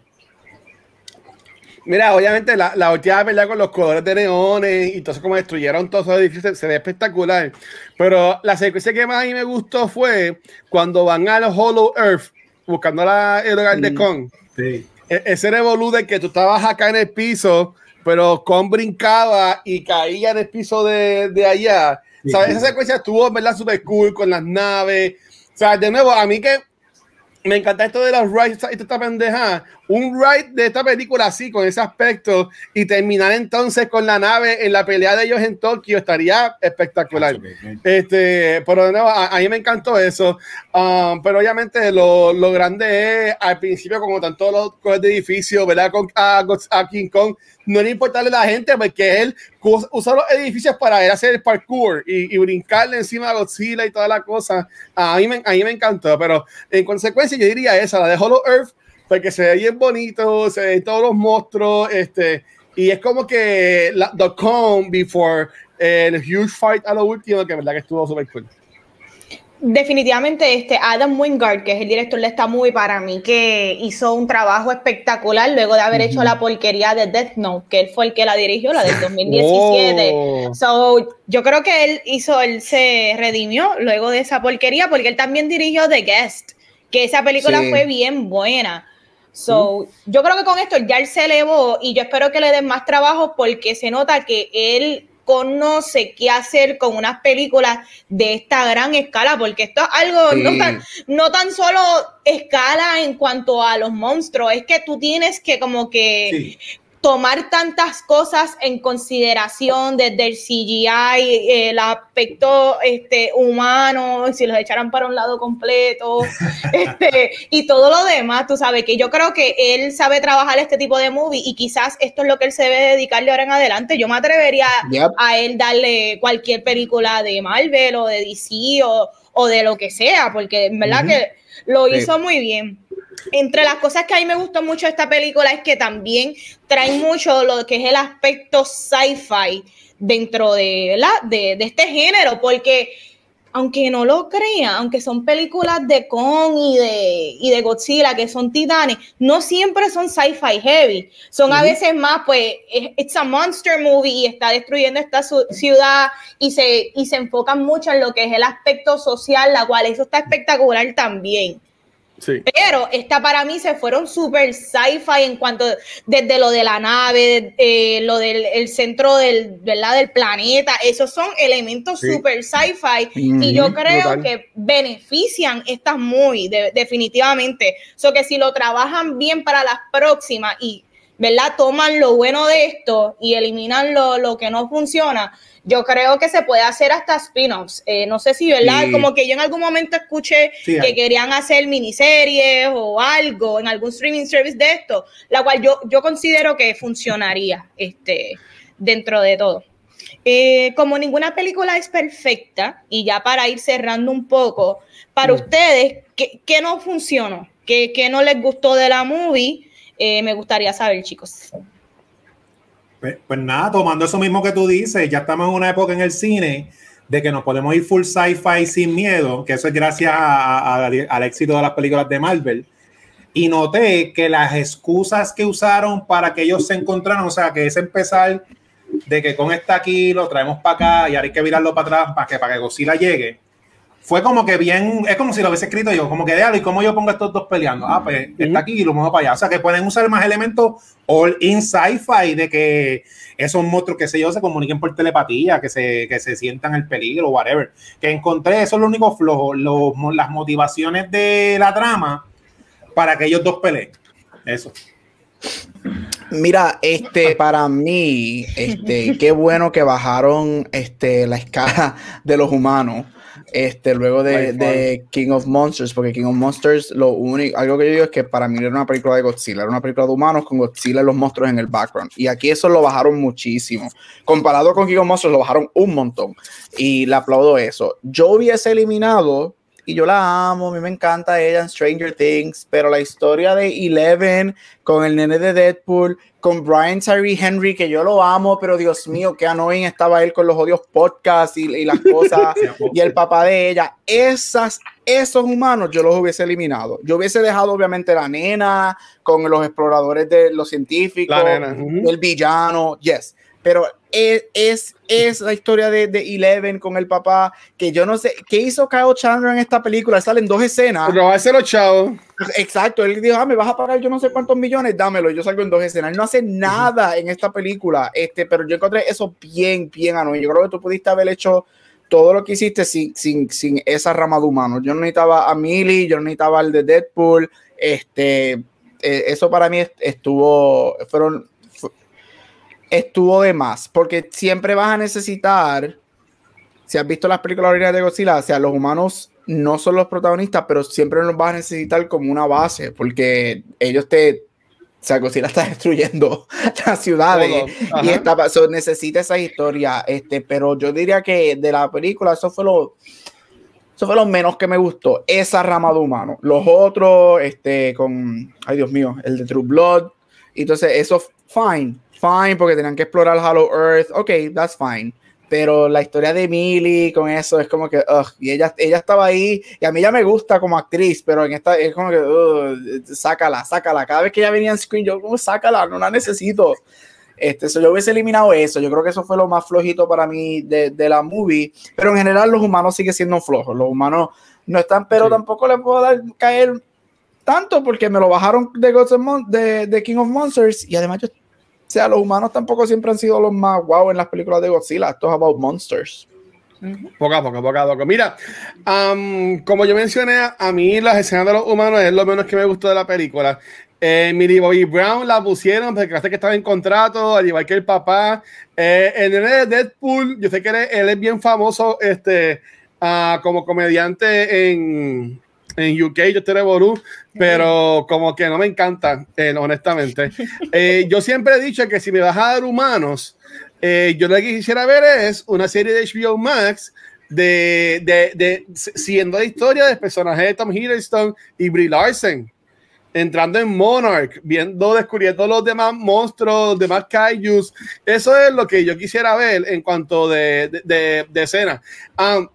Mira, obviamente la, la última pelea con los colores de neones y todo eso como destruyeron todos esos edificios se ve espectacular. Pero la secuencia que más a mí me gustó fue cuando van a los Hollow Earth buscando la, el hogar de mm, Kong. Sí. E, ese revolú de que tú estabas acá en el piso, pero Kong brincaba y caía en el piso de, de allá. ¿Sabes? Esa secuencia estuvo, ¿verdad? Super cool con las naves. O sea, de nuevo, a mí que me encanta esto de los rides, esta pendeja. Un ride de esta película así, con ese aspecto, y terminar entonces con la nave en la pelea de ellos en Tokio, estaría espectacular. Este, pero de nuevo, a, mí me encantó eso. Um, pero obviamente lo, lo, grande es, al principio, como todos los de edificio, ¿verdad? Con, a, a King Kong no le importarle a la gente porque él usa los edificios para él hacer el parkour y, brincarle encima de Godzilla y toda la cosa. A mí, me, a mí me encantó, pero en consecuencia yo diría esa, la de Hollow Earth, porque se ve bien bonito, se ven todos los monstruos, este, y es como que la, The Calm before el huge fight a lo último, que verdad que estuvo súper cool. Definitivamente, este Adam Wingard, que es el director de esta movie, para mí que hizo un trabajo espectacular luego de haber hecho la porquería de Death Note, que él fue el que la dirigió, la del <laughs> 2017. So, yo creo que él hizo, él se redimió luego de esa porquería, porque él también dirigió The Guest, que esa película fue bien buena. So, yo creo que con esto ya él se elevó y yo espero que le den más trabajo porque se nota que él conoce qué hacer con unas películas de esta gran escala, porque esto es algo no, tan, no tan solo escala en cuanto a los monstruos, es que tú tienes que como que tomar tantas cosas en consideración desde el CGI, el aspecto este, humano, si los echaran para un lado completo, <laughs> este, y todo lo demás, tú sabes que yo creo que él sabe trabajar este tipo de movie y quizás esto es lo que él se debe dedicar de ahora en adelante. Yo me atrevería a él darle cualquier película de Marvel o de DC o, de lo que sea, porque en verdad que lo hizo muy bien entre las cosas que a mí me gustó mucho de esta película es que también trae mucho lo que es el aspecto sci-fi dentro de, de, de, este género, porque aunque no lo crean, aunque son películas de Kong y de, y de Godzilla, que son titanes, no siempre son sci-fi heavy. Son a veces más, pues, it's a monster movie y está destruyendo esta ciudad y se, y se enfocan mucho en lo que es el aspecto social, la cual eso está espectacular también. Pero esta para mí se fueron súper sci-fi en cuanto desde lo de la nave, eh, lo del centro del, ¿verdad? del planeta, esos son elementos súper sci-fi y yo creo que benefician estas muy definitivamente. So que si lo trabajan bien para las próximas y ¿verdad? toman lo bueno de esto y eliminan lo, lo que no funciona, yo creo que se puede hacer hasta spin-offs. Eh, no sé si, ¿verdad? Como que yo en algún momento escuché que querían hacer miniseries o algo en algún streaming service de esto, la cual yo, yo considero que funcionaría este, dentro de todo. Eh, como ninguna película es perfecta, y ya para ir cerrando un poco, para mm. ustedes, ¿qué, ¿qué, no funcionó? ¿Qué, qué no les gustó de la movie? Eh, me gustaría saber, chicos. Pues, pues, nada, tomando eso mismo que tú dices, ya estamos en una época en el cine de que nos podemos ir full sci-fi sin miedo, que eso es gracias al éxito de las películas de Marvel. Y noté que las excusas que usaron para que ellos se encontraran, o sea, que es empezar de que con esta aquí lo traemos para acá y ahora hay que virarlo para atrás para que, para que Godzilla llegue fue como que bien, es como si lo hubiese escrito yo, como que déjalo, ¿y cómo yo pongo estos dos peleando? Ah, pues está aquí y lo muevo para allá. O sea, que pueden usar más elementos all in sci-fi de que esos monstruos, que sé yo, se comuniquen por telepatía, que se, que se sientan el peligro, whatever. Que encontré, eso es lo único flojo, las motivaciones de la trama para que ellos dos peleen. Eso. Mira, este, para mí, este, qué bueno que bajaron este, la escala de los humanos este, luego de, King of Monsters, porque King of Monsters, lo único, algo que yo digo es que para mí era una película de Godzilla, era una película de humanos con Godzilla y los monstruos en el background. Y aquí eso lo bajaron muchísimo. Comparado con King of Monsters, lo bajaron un montón. Y le aplaudo eso. Yo hubiese eliminado y yo la amo, a mí me encanta ella en Stranger Things, pero la historia de Eleven con el nene de Deadpool, con Brian Tyree Henry, que yo lo amo, pero Dios mío, qué annoying estaba él con los odios podcasts y, y las <laughs> cosas, y el papá de ella, esas, esos humanos yo los hubiese eliminado. Yo hubiese dejado obviamente la nena con los exploradores de los científicos, el villano, yes, pero es, es, la historia de, de, Eleven con el papá, que yo no sé, ¿qué hizo Kyle Chandler en esta película? Salen dos escenas. Pero va a ser los chavos. Exacto, él dijo, ah, me vas a pagar yo no sé cuántos millones, dámelo, yo salgo en dos escenas. Él no hace nada en esta película, este, pero yo encontré eso bien, bien anónimo. Yo creo que tú pudiste haber hecho todo lo que hiciste sin, sin, sin esa rama de humanos. Yo no necesitaba a Millie, yo no necesitaba al de Deadpool, este, eh, eso para mí estuvo, fueron estuvo de más, porque siempre vas a necesitar, si has visto las películas originales de Godzilla, o sea, los humanos no son los protagonistas, pero siempre los vas a necesitar como una base, porque ellos te, o sea, Godzilla está <laughs> destruyendo las ciudades y está, necesita esa historia, este, pero yo diría que de la película eso fue lo eso fue lo menos que me gustó, esa rama de humano. Los otros, este, con, ay Dios mío, el de True Blood, entonces eso, fine, fine, porque tenían que explorar Hollow Earth, ok, that's fine. Pero la historia de Millie con eso es como que, ugh, y ella, ella estaba ahí, y a mí ya me gusta como actriz, pero en esta es como que, ugh, sácala, sácala. Cada vez que ella venía en screen, yo, como, sácala, no la necesito. Este, yo hubiese eliminado eso. Yo creo que eso fue lo más flojito para mí de, de la movie. Pero en general, los humanos siguen siendo flojos. Los humanos no están, pero tampoco le puedo dar caer tanto porque me lo bajaron de, de, de King of Monsters y además yo o sea, los humanos tampoco siempre han sido los más guau en las películas de Godzilla. Esto es about monsters. Poco a poco, poco a poco. Mira, como yo mencioné, a mí las escenas de los humanos es lo menos que me gustó de la película. Eh, Millie Bobby Brown la pusieron porque hace que estaba en contrato, al igual que el papá. Eh, el de Deadpool, yo sé que él, es bien famoso este, uh, como comediante en, en UK, yo estoy Ború, pero como que no me encanta, eh, honestamente. <laughs> Eh, yo siempre he dicho que si me vas a dar humanos, eh, yo lo que quisiera ver es una serie de HBO Max de, de, de siendo la historia de personajes de Tom Hiddleston y Brie Larson entrando en Monarch, viendo, descubriendo los demás monstruos, los demás kaijus. Eso es lo que yo quisiera ver en cuanto de, de, de, escena. Um,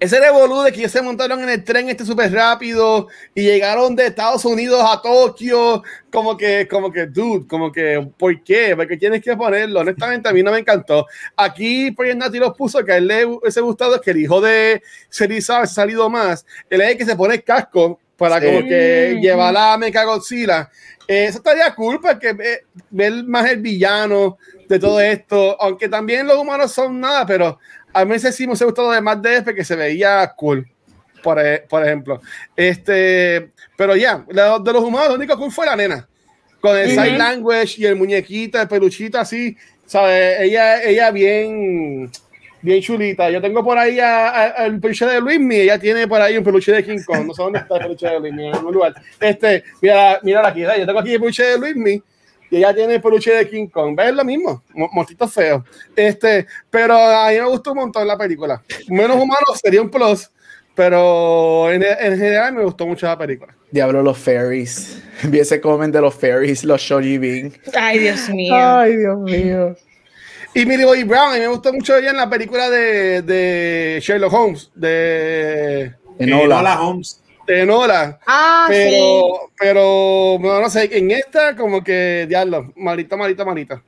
ese revolú de que ellos se montaron en el tren este súper rápido y llegaron de Estados Unidos a Tokio, como que, como que, dude, como que, ¿por qué? Porque tienes que ponerlo. Honestamente, a mí no me encantó. Aquí, pues, Nati los puso que a él le hubiese gustado que el hijo de Seriza ha salido más. Él es el que se pone el casco para como que llevar la mecha Godzilla. Eh, eso estaría cool porque ver más el villano de todo esto, aunque también los humanos son nada, pero a mí ese sí me ha gustado de más DF que se veía cool, por, e, por ejemplo. Este, pero ya, de los humanos, lo único cool fue la nena. Con el sign language y el muñequito, el peluchito así, ¿sabes? Ella, ella bien, bien chulita. Yo tengo por ahí el peluche de Luismi, ella tiene por ahí un peluche de King Kong. No sé dónde está el peluche de Luismi, en algún lugar. Este, mira, mira aquí, yo tengo aquí el peluche de Luismi y ella tiene el peluche de King Kong. ¿Ves lo mismo? Monstito feo. Este, pero a mí me gustó un montón la película. Menos humano sería un plus, Pero en, en general me gustó mucho la película. Diablo, los fairies. <laughs> Vi ese comment de los fairies, los Shoji Bing. Ay, Dios mío. Ay, Dios mío. Y Millie Bobby Brown, a mí me gustó mucho ella en la película de, de Sherlock Holmes, de Enola. Enola Holmes. De Nola. Ah, pero, sí. pero, no, no sé, en esta como que, diablo, malita, malita, malita.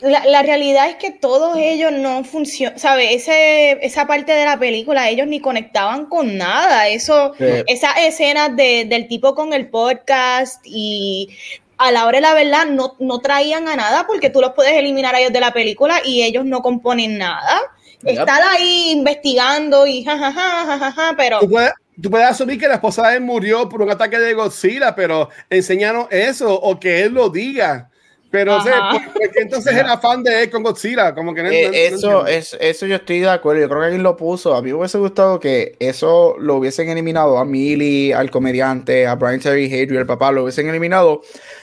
La, la realidad es que todos ellos no funcionan, ¿sabes? Ese, esa parte de la película, ellos ni conectaban con nada. Eso, Sí. esas escenas de- del tipo con el podcast y a la hora de la verdad no, no traían a nada porque tú los puedes eliminar a ellos de la película y ellos no componen nada. Yep. Están ahí investigando y jajaja, jajaja, pero Tú puedes, tú puedes asumir que la esposa de él murió por un ataque de Godzilla, pero enséñanos eso o que él lo diga. Pero, o sea, Ajá. ¿por, por qué entonces el afán de él con Godzilla? Como que no, Eh, no- no eso, es, eso yo estoy de acuerdo. Yo creo que alguien lo puso. A mí me hubiese gustado que eso lo hubiesen eliminado a Millie, al comediante, a Brian Terry Hayden, el papá, lo hubiesen eliminado.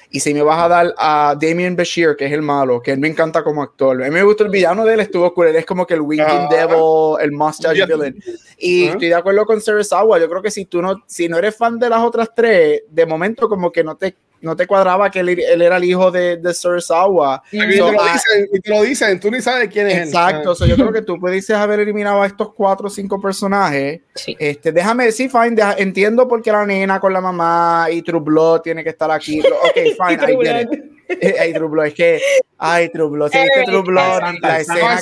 Y si me vas a dar a Damien Bashir, que es el malo, que él me encanta como actor. A mí me gustó el villano de él, estuvo cool. Él es como que el Winking Ah. Devil, el Mustache Ya. Villain. Y Ah. estoy de acuerdo con Serizawa. Yo creo que si tú no, si no eres fan de las otras tres, de momento como que no te, no te cuadraba que él, él era el hijo de, de. Y te, lo ah, dicen, y te lo dicen, tú ni sabes quién es él. Exacto, Ah. so yo creo que tú pudieses haber eliminado a estos cuatro o cinco personajes. sí. Este, déjame decir, fine, deja- entiendo por qué la nena con la mamá y True Blood tiene que estar aquí. <laughs> Ok, fine, I get it. Eh, Ay, True Blood, es que, ay, True Blood, si viste True Blood, la escena,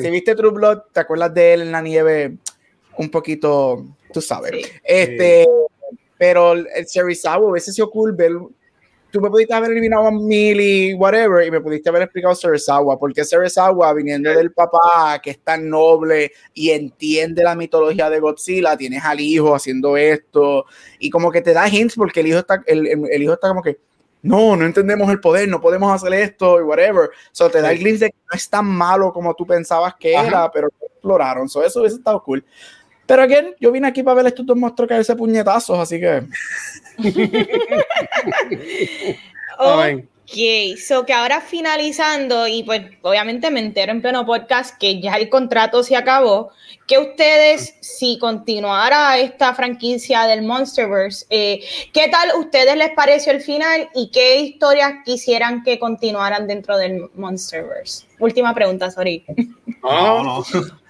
si viste True Blood, te acuerdas de él en la nieve, un poquito, tú sabes. Sí. Este, pero el Serizawa hubiese sido cool ver. Tú me pudiste haber eliminado a Millie, whatever, y me pudiste haber explicado Serizawa, porque Serizawa, viniendo del papá, que es tan noble y entiende la mitología de Godzilla, tienes al hijo haciendo esto, y como que te da hints, porque el hijo está, el, el- el hijo está como que, no, no entendemos el poder, no podemos hacer esto, y whatever. So te da el glimpse de que no es tan malo como tú pensabas que Ajá. era, pero lo exploraron. So eso hubiese estado cool. Pero again, yo vine aquí para ver estos dos monstruos caerse puñetazos, así que. <laughs> Amén. Ok, so que ahora finalizando, y pues obviamente me entero en pleno podcast que ya el contrato se acabó, que ustedes, si continuara esta franquicia del Monsterverse, eh, ¿qué tal ustedes les pareció el final y qué historias quisieran que continuaran dentro del Monsterverse? Última pregunta, sorry. No, no. <laughs>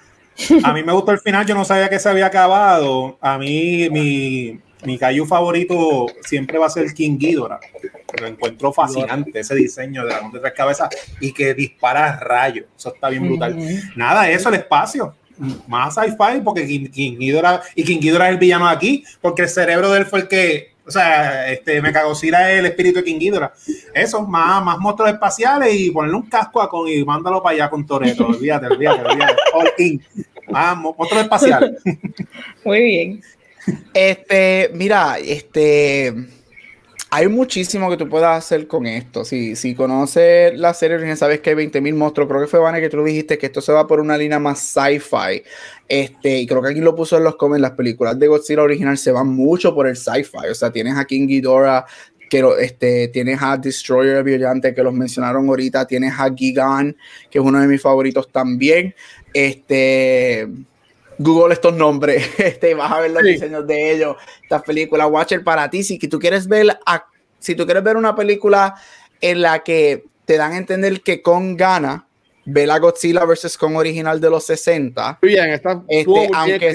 A mí me gustó el final, yo no sabía que se había acabado. A mí, mi, mi favorito siempre va a ser King Ghidorah. Lo encuentro fascinante, ese diseño de dragón de tres cabezas y que dispara rayos. Eso está bien brutal. Nada, eso, el espacio. Más sci-fi, porque King, King Ghidorah, y King Ghidorah es el villano de aquí, porque el cerebro de él fue el que, o sea, este, Mechagodzilla es el espíritu de King Ghidorah. Eso, más, más monstruos espaciales y ponerle un casco a con y mándalo para allá con Toreto. <laughs> Olvídate, olvídate, olvídate. All in. Más mo- monstruos espaciales. <laughs> Muy bien. Este, mira, este. Hay muchísimo que tú puedas hacer con esto. Si, si conoces la serie original, sabes que hay 20.000 monstruos. Creo que fue Vane que tú dijiste que esto se va por una línea más sci-fi. Este, y creo que aquí lo puso en los comments. Las películas de Godzilla original se van mucho por el sci-fi. O sea, tienes a King Ghidorah, que este, tienes a Destroyer Brillante, que los mencionaron ahorita. Tienes a Gigan, que es uno de mis favoritos también. Este. Google estos nombres, <laughs> este, y vas a ver los Sí. diseños de ellos, estas películas. Watcher para ti, si tú quieres ver, a- si tú quieres ver una película en la que te dan a entender que Kong gana, ve la Godzilla vs. Kong original de los 60. Muy bien, está, Este, aunque,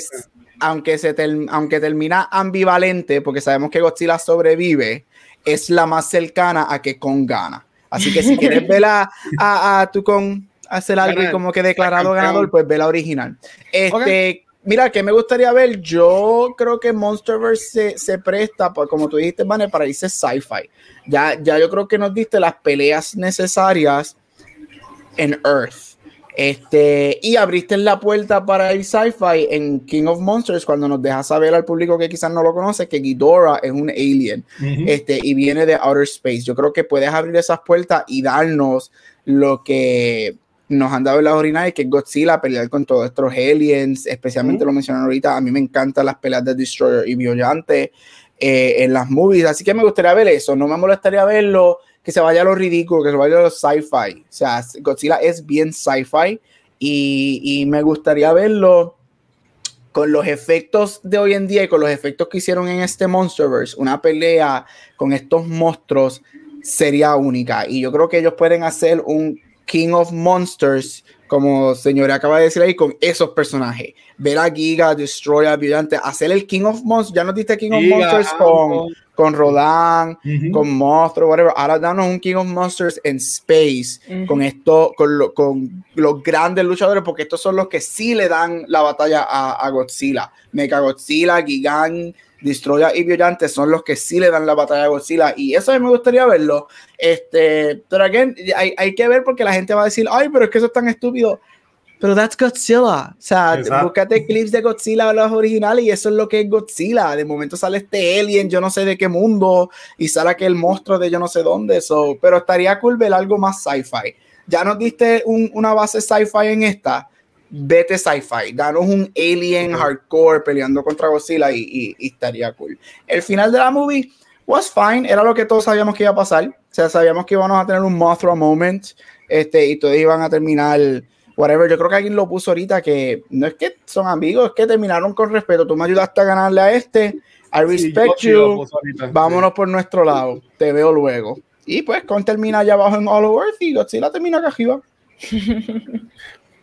aunque, se ter- aunque termina ambivalente, porque sabemos que Godzilla sobrevive, es la más cercana a que Kong gana. Así que si <laughs> quieres ver a, a, a tu Kong hacer algo y Ganar. como que declarado ganador, pues ve la original. Este, Mira, que me gustaría ver? Yo creo que Monsterverse se, se presta, pa- como tú dijiste, para irse sci-fi. Ya, ya yo creo que nos diste las peleas necesarias en Earth. Este, y abriste la puerta para ir sci-fi en King of Monsters cuando nos dejas saber al público que quizás no lo conoce que Ghidorah es un alien este, y viene de outer space. Yo creo que puedes abrir esas puertas y darnos lo que nos han dado en las originales, que es Godzilla, pelear con todos estos aliens, especialmente lo mencionaron ahorita. A mí me encantan las peleas de Destroyer y Violante eh, en las movies, así que me gustaría ver eso. No me molestaría verlo que se vaya a lo ridículo, que se vaya a lo sci-fi. O sea, Godzilla es bien sci-fi y, y me gustaría verlo con los efectos de hoy en día y con los efectos que hicieron en este Monsterverse, una pelea con estos monstruos sería única. Y yo creo que ellos pueden hacer un King of Monsters, como señora acaba de decir ahí, con esos personajes. Ver a Giga, Destroyer, Brillante, hacer el King of Monsters. Ya nos diste King of Monsters con, con Rodan, con Monstruo, whatever. Ahora danos un King of Monsters en Space, con esto, con, con, los grandes luchadores, porque estos son los que sí le dan la batalla a, a Godzilla. Mega Godzilla, Gigan, Destroyer y Violante son los que sí le dan la batalla a Godzilla y eso a mí me gustaría verlo. Este, pero again, hay, hay, que ver porque la gente va a decir, ay, pero es que eso es tan estúpido. Pero that's Godzilla. O sea, Exacto. búscate clips de Godzilla, los originales, y eso es lo que es Godzilla. De momento sale este alien, yo no sé de qué mundo, y sale aquel monstruo de yo no sé dónde. So, pero estaría cool ver algo más sci-fi. Ya nos diste un, una base sci-fi en esta. Vete sci-fi, danos un alien hardcore peleando contra Godzilla y, y, y estaría cool. El final de la movie was fine, era lo que todos sabíamos que iba a pasar. O sea, sabíamos que íbamos a tener un Mothra moment este, y todos iban a terminar whatever. Yo creo que alguien lo puso ahorita que no es que son amigos, es que terminaron con respeto. Tú me ayudaste a ganarle a este. I respect sí, you. Vámonos sí. por nuestro lado. Te veo luego. Y pues Con termina allá abajo en All Over Earth y Godzilla termina acá arriba. <laughs>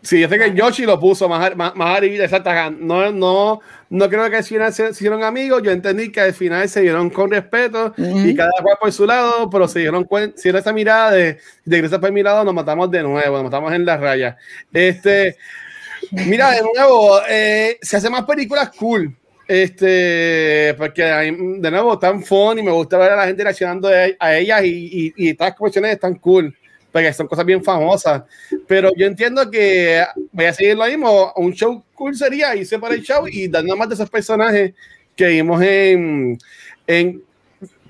Sí, yo sé que Yoshi lo puso más, más, más arriba, exacto. No, no, no creo que al final se, se, hicieron amigos. Yo entendí que al final se dieron con respeto uh -huh. y cada cual por su lado, pero se dieron cuenta, si era esa mirada de, de Gresa por mi lado, nos matamos de nuevo, nos matamos en la raya. Este, mira, de nuevo, eh, se hacen más películas cool. Este, porque de nuevo, tan fun y me gusta ver a la gente reaccionando a ellas y, y, y estas cuestiones están cool porque son cosas bien famosas. Pero yo entiendo que voy a seguir lo mismo. Un show cool sería irse para el show y dar nada más de esos personajes que vimos en, en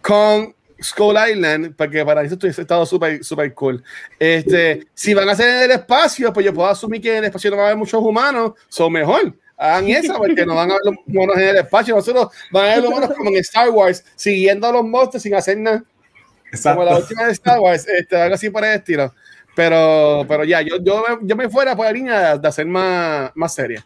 con Skull Island, porque para eso estoy estado súper super cool. Este, si van a hacer en el espacio, pues yo puedo asumir que en el espacio no va a haber muchos humanos, son mejor. Hagan <laughs> eso, porque no van a ver los monos en el espacio. Nosotros van a ver los monos como en Star Wars, siguiendo a los monstruos sin hacer nada. Exacto. Como la última de Star Wars, este, algo así por el estilo. Pero, pero ya, yo, yo, yo me fuera por la línea de hacer más, más seria.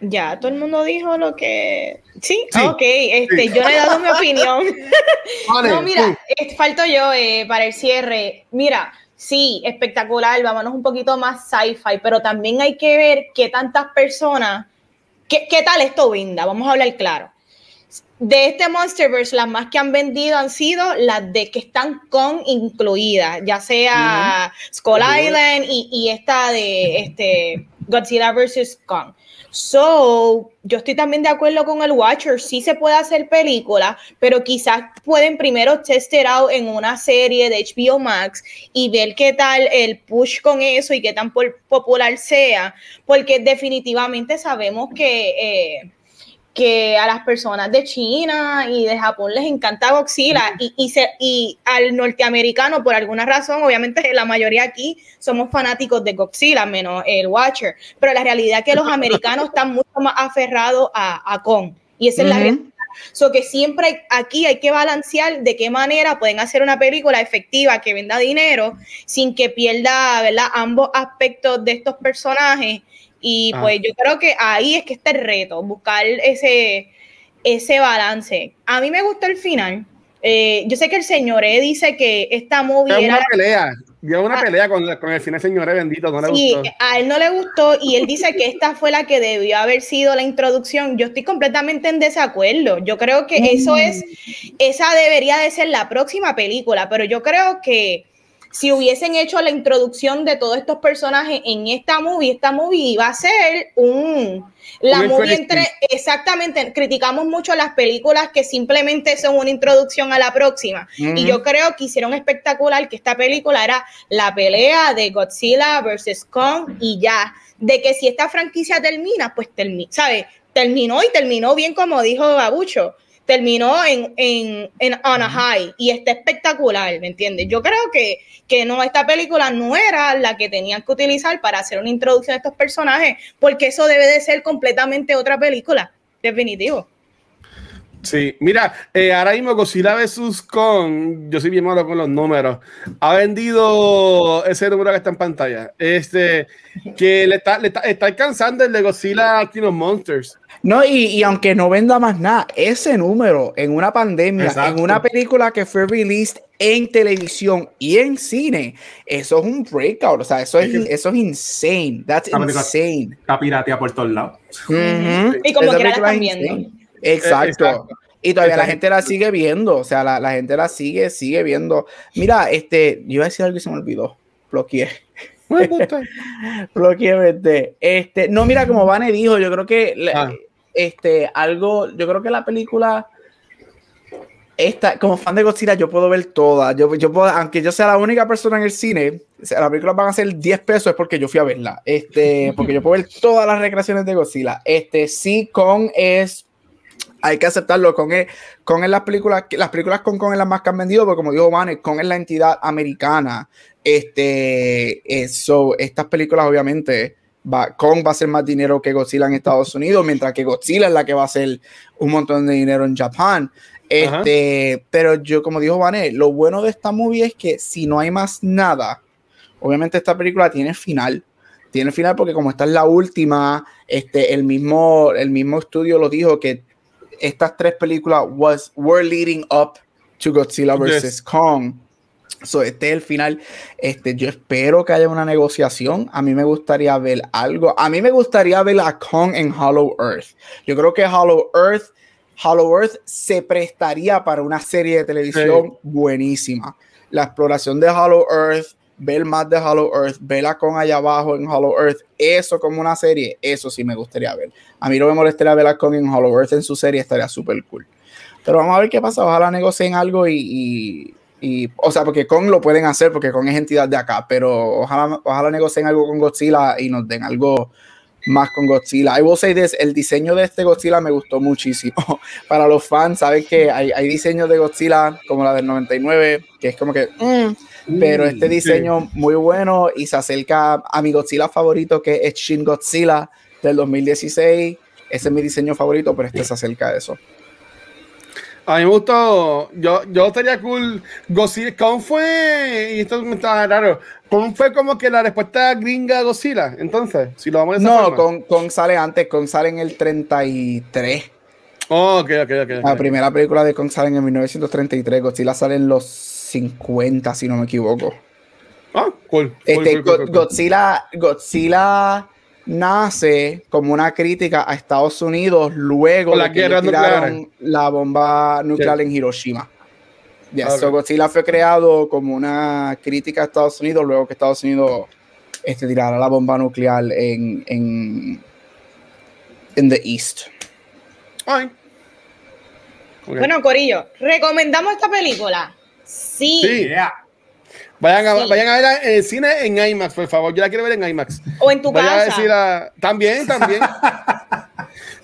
Ya, todo el mundo dijo lo que. Sí, sí ok, este, sí. yo le he dado mi opinión. <laughs> Vale, no, mira, sí. falto yo eh, para el cierre. Mira, sí, espectacular, vámonos un poquito más sci-fi, pero también hay que ver qué tantas personas. ¿Qué, qué tal esto brinda? Vamos a hablar claro de este Monsterverse, las más que han vendido han sido las de que están con incluidas, ya sea uh -huh. Skull uh -huh. Island y, y, esta de este Godzilla vs. Kong. So, yo estoy también de acuerdo con el Watcher, sí se puede hacer película, pero quizás pueden primero test it out en una serie de HBO Max y ver qué tal el push con eso y qué tan popular sea, porque definitivamente sabemos que... Eh, que a las personas de China y de Japón les encanta Godzilla y, y, se, y, al norteamericano por alguna razón, obviamente la mayoría aquí somos fanáticos de Godzilla, menos el Watcher, pero la realidad es que los <laughs> americanos están mucho más aferrados a, a Kong y esa uh -huh. es la realidad. So que siempre aquí hay que balancear de qué manera pueden hacer una película efectiva que venda dinero sin que pierda ¿verdad? ambos aspectos de estos personajes y ah. pues yo creo que ahí es que está el reto, buscar ese, ese balance. A mí me gustó el final. Eh, yo sé que el señor E dice que esta movie es una era... pelea. Dio una ah, pelea con, con, el final señor E bendito, no le sí, gustó. a él no le gustó y él dice que esta fue la que debió haber sido la introducción. Yo estoy completamente en desacuerdo. Yo creo que mm. eso es, esa debería de ser la próxima película, pero yo creo que si hubiesen hecho la introducción de todos estos personajes en esta movie, esta movie iba a ser un... La movie entre... Exactamente, criticamos mucho las películas que simplemente son una introducción a la próxima. Uh -huh. Y yo creo que hicieron espectacular que esta película era la pelea de Godzilla versus Kong y ya. De que si esta franquicia termina, pues termina, ¿sabes? Terminó y terminó bien como dijo Babucho terminó en, en, en on a high y está espectacular, ¿me entiendes? Yo creo que, que no, esta película no era la que tenían que utilizar para hacer una introducción de estos personajes, porque eso debe de ser completamente otra película, definitivo. Sí, mira, eh, ahora mismo Godzilla vs. Kong, yo soy bien malo con los números, ha vendido ese número que está en pantalla, este, que le está, le está, está alcanzando el de Godzilla King of Monsters. No, y, y aunque no venda más nada, ese número en una pandemia, Exacto. en una película que fue released en televisión y en cine, eso es un breakout, o sea, eso es, Es que- eso es insane, that's insane. Está piratea por todos lados. Y como Esa quiera la están es viendo. Exacto. Exacto. Y todavía la gente la sigue viendo, o sea, la, la gente la sigue, sigue viendo. Mira, este, yo iba a decir algo y se me olvidó. Bloqueé. <laughs> Bloqueé. Este, no, mira, como Vane dijo, yo creo que la- Ah. Este, algo, yo creo que la película esta, como fan de Godzilla, yo puedo ver todas. Yo, yo puedo, aunque yo sea la única persona en el cine, la película van a ser 10 pesos, es porque yo fui a verla. Este, <laughs> porque yo puedo ver todas las recreaciones de Godzilla. Este, sí, con es. Hay que aceptarlo. Con es, con es las películas, las películas con Kong es las más que han vendido, porque como dijo Vane, Kong es la entidad americana. Este, eso, estas películas, obviamente, va, Kong va a hacer más dinero que Godzilla en Estados Unidos, mientras que Godzilla es la que va a hacer un montón de dinero en Japón. Este, pero yo, como dijo Vané, lo bueno de esta movie es que si no hay más nada, obviamente esta película tiene final. Tiene final porque como esta es la última, este, el mismo, el mismo estudio lo dijo que estas tres películas was, were leading up to Godzilla vs. Yes. Kong. So, este es el final. Este, yo espero que haya una negociación. A mí me gustaría ver algo. A mí me gustaría ver a Kong en Hollow Earth. Yo creo que Hollow Earth, Hollow Earth se prestaría para una serie de televisión buenísima. La exploración de Hollow Earth, ver más de Hollow Earth, ver a Kong allá abajo en Hollow Earth, eso como una serie, eso sí me gustaría ver. A mí no me molestaría ver a Kong en Hollow Earth en su serie, estaría súper cool. Pero vamos a ver qué pasa. Ojalá negocien algo y, y, y- o sea, porque Kong lo pueden hacer porque Kong es entidad de acá, pero ojalá, ojalá negocien algo con Godzilla y nos den algo más con Godzilla. I will say this, el diseño de este Godzilla me gustó muchísimo. <laughs> Para los fans, saben que hay, hay diseños de Godzilla como la del 99, que es como que, mm, pero este Mm, diseño muy bueno y se acerca a mi Godzilla favorito que es Shin Godzilla del 2016. Ese es mi diseño favorito, pero este se acerca a eso. A mí me gustó, yo, yo estaría cool. Godzilla, ¿cómo fue? Y esto me está raro. ¿Cómo fue como que la respuesta gringa a Godzilla? Entonces, si lo vamos a esa No, forma. con, con sale antes, con sale en el 33. Oh, ok, ok, ok. La primera película de Kong sale en el 1933. Godzilla sale en los 50, si no me equivoco. Ah, cool. cool, Este, cool. Godzilla, Godzilla nace como una crítica a Estados Unidos luego Con de que ellos tiraron la bomba nuclear Sí. en Hiroshima. Yes, Ok. so Godzilla fue creado como una crítica a Estados Unidos luego que Estados Unidos este, tirara la bomba nuclear en, en, en the East. Bueno, Corillo, ¿recomendamos esta película? Sí. Sí. Yeah. Vayan a, Sí. vayan a en el cine en IMAX, por favor. Yo la quiero ver en IMAX. O en tu Vayan a casa. decir a- También, también. <laughs>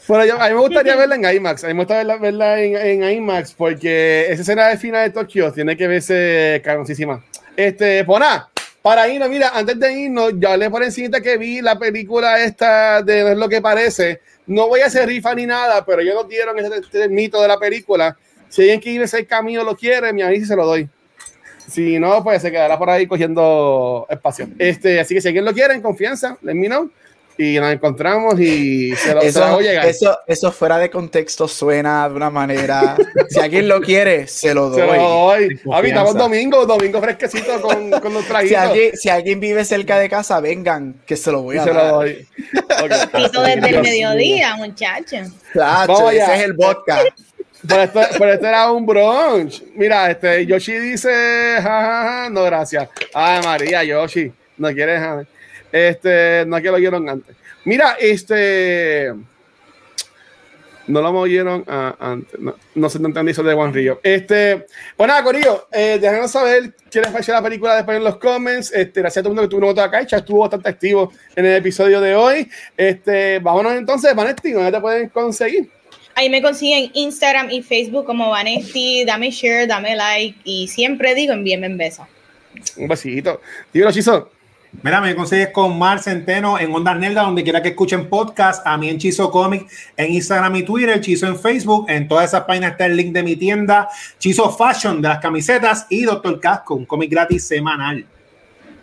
Bueno, yo- a mí me gustaría verla en IMAX. A mí me gustaría verla, verla en, en IMAX porque esa escena de final de Tokio tiene que verse caroncísima. Este, nada, para irnos, mira, antes de irnos, ya hablé por encima que vi la película esta de No es lo que parece. No voy a hacer rifa ni nada, pero ellos nos dieron ese, este mito de la película. Si alguien irse el camino lo quiere, me avisa y se lo doy. Si no, pues se quedará por ahí cogiendo espacio. Este, así que si alguien lo quiere, en confianza, let me know. Y nos encontramos y se lo, se lo Eso, hago llegar. eso, eso fuera de contexto suena de una manera. si alguien lo quiere, se lo se lo doy. doy. Confianza. domingo, domingo fresquecito con, con los Si traguitos. alguien, si alguien vive cerca de casa, vengan, que se lo voy y a se lo dar. doy. Ok. Pito desde el mediodía, muchachos. Chacho, Vamos ese es el vodka. Pero esto, pero esto era un brunch. Mira, este Yoshi dice, ja, ja, no, gracias. Ay, María, Yoshi, no quieres, este, no que lo oyeron antes. Mira, este, no lo movieron a- antes, no, no se te entendí eso de Juan Río. Este, pues nada, Corillo, eh, saber qué les pareció la película después en los comments. Este, gracias a todo el mundo que tuvo una voto acá, ya estuvo bastante activo en el episodio de hoy. Este, vámonos entonces, Vanetti, ¿dónde te pueden conseguir? Ahí me consiguen Instagram y Facebook como Vanesti. Dame share, dame like y siempre digo envíenme un beso. Un besito. Dímelo, Chizo. Mira, me consigues con Mar Centeno en Ondas Nelda, donde quiera que escuchen podcast, a mí en Chizo Comic, en Instagram y Twitter, Chizo en Facebook, en todas esas páginas está el link de mi tienda, Chizo Fashion de las camisetas y Doctor Casco, un cómic gratis semanal.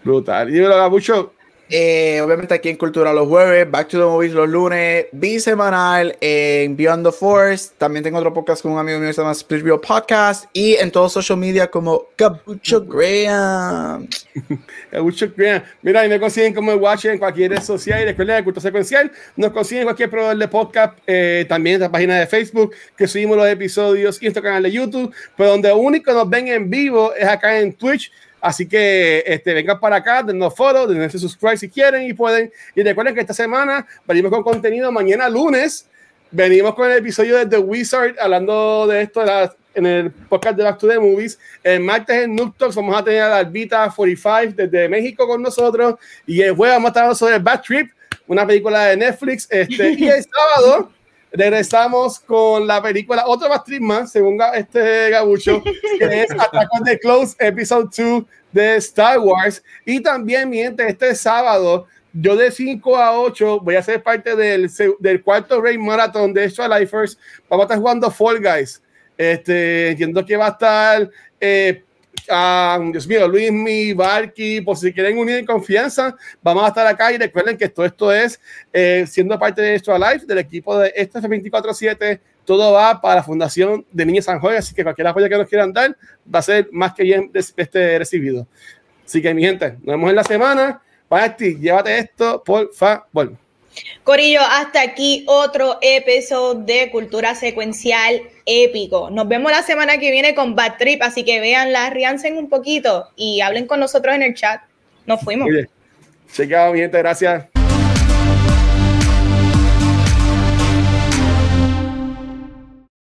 Brutal. Y lo mucho eh, obviamente aquí en Cultura los jueves, Back to the Movies los lunes, bisemanal en Beyond the Force. También tengo otro podcast con un amigo mío que se llama Split Real Podcast y en todos social media como Cabucho Graham. <laughs> Cabucho Graham. Mira, y me consiguen como Watch en cualquier red social y recuerden de Cultura Secuencial. Nos consiguen en cualquier proveedor de podcast, eh, también en la página de Facebook que subimos los episodios y nuestro canal de YouTube. Pero donde único nos ven en vivo es acá en Twitch Así que este, vengan para acá, denos follow, denos subscribe si quieren y pueden. Y recuerden que esta semana venimos con contenido mañana lunes. Venimos con el episodio de The Wizard hablando de esto en el podcast de Back to the Movies. El martes en Noob vamos a tener a Albita 45 desde México con nosotros. Y el jueves vamos a estar sobre Bad Trip, una película de Netflix. Este, <laughs> y el sábado regresamos con la película, otra más más, según este Gabucho, <laughs> que es Attack on the Close, Episode 2 de Star Wars. Y también, mientras este sábado, yo de 5 a 8 voy a ser parte del, del cuarto Rey Marathon de Extra Lifers. Vamos a estar jugando Fall Guys. Este, entiendo que va a estar eh, Dios mío, Luis, mi Barky, por si quieren unir en confianza, vamos a estar acá y recuerden que todo esto es eh, siendo parte de Extra Life, del equipo de este F24-7, todo va para la Fundación de Niños San Jorge, así que cualquier apoyo que nos quieran dar va a ser más que bien este recibido. Así que mi gente, nos vemos en la semana. ti, llévate esto, por favor. Corillo, hasta aquí otro episodio de Cultura Secuencial épico. Nos vemos la semana que viene con Bad Trip, así que veanla, ríanse un poquito y hablen con nosotros en el chat. Nos fuimos. Chequeado, mi gente, gracias.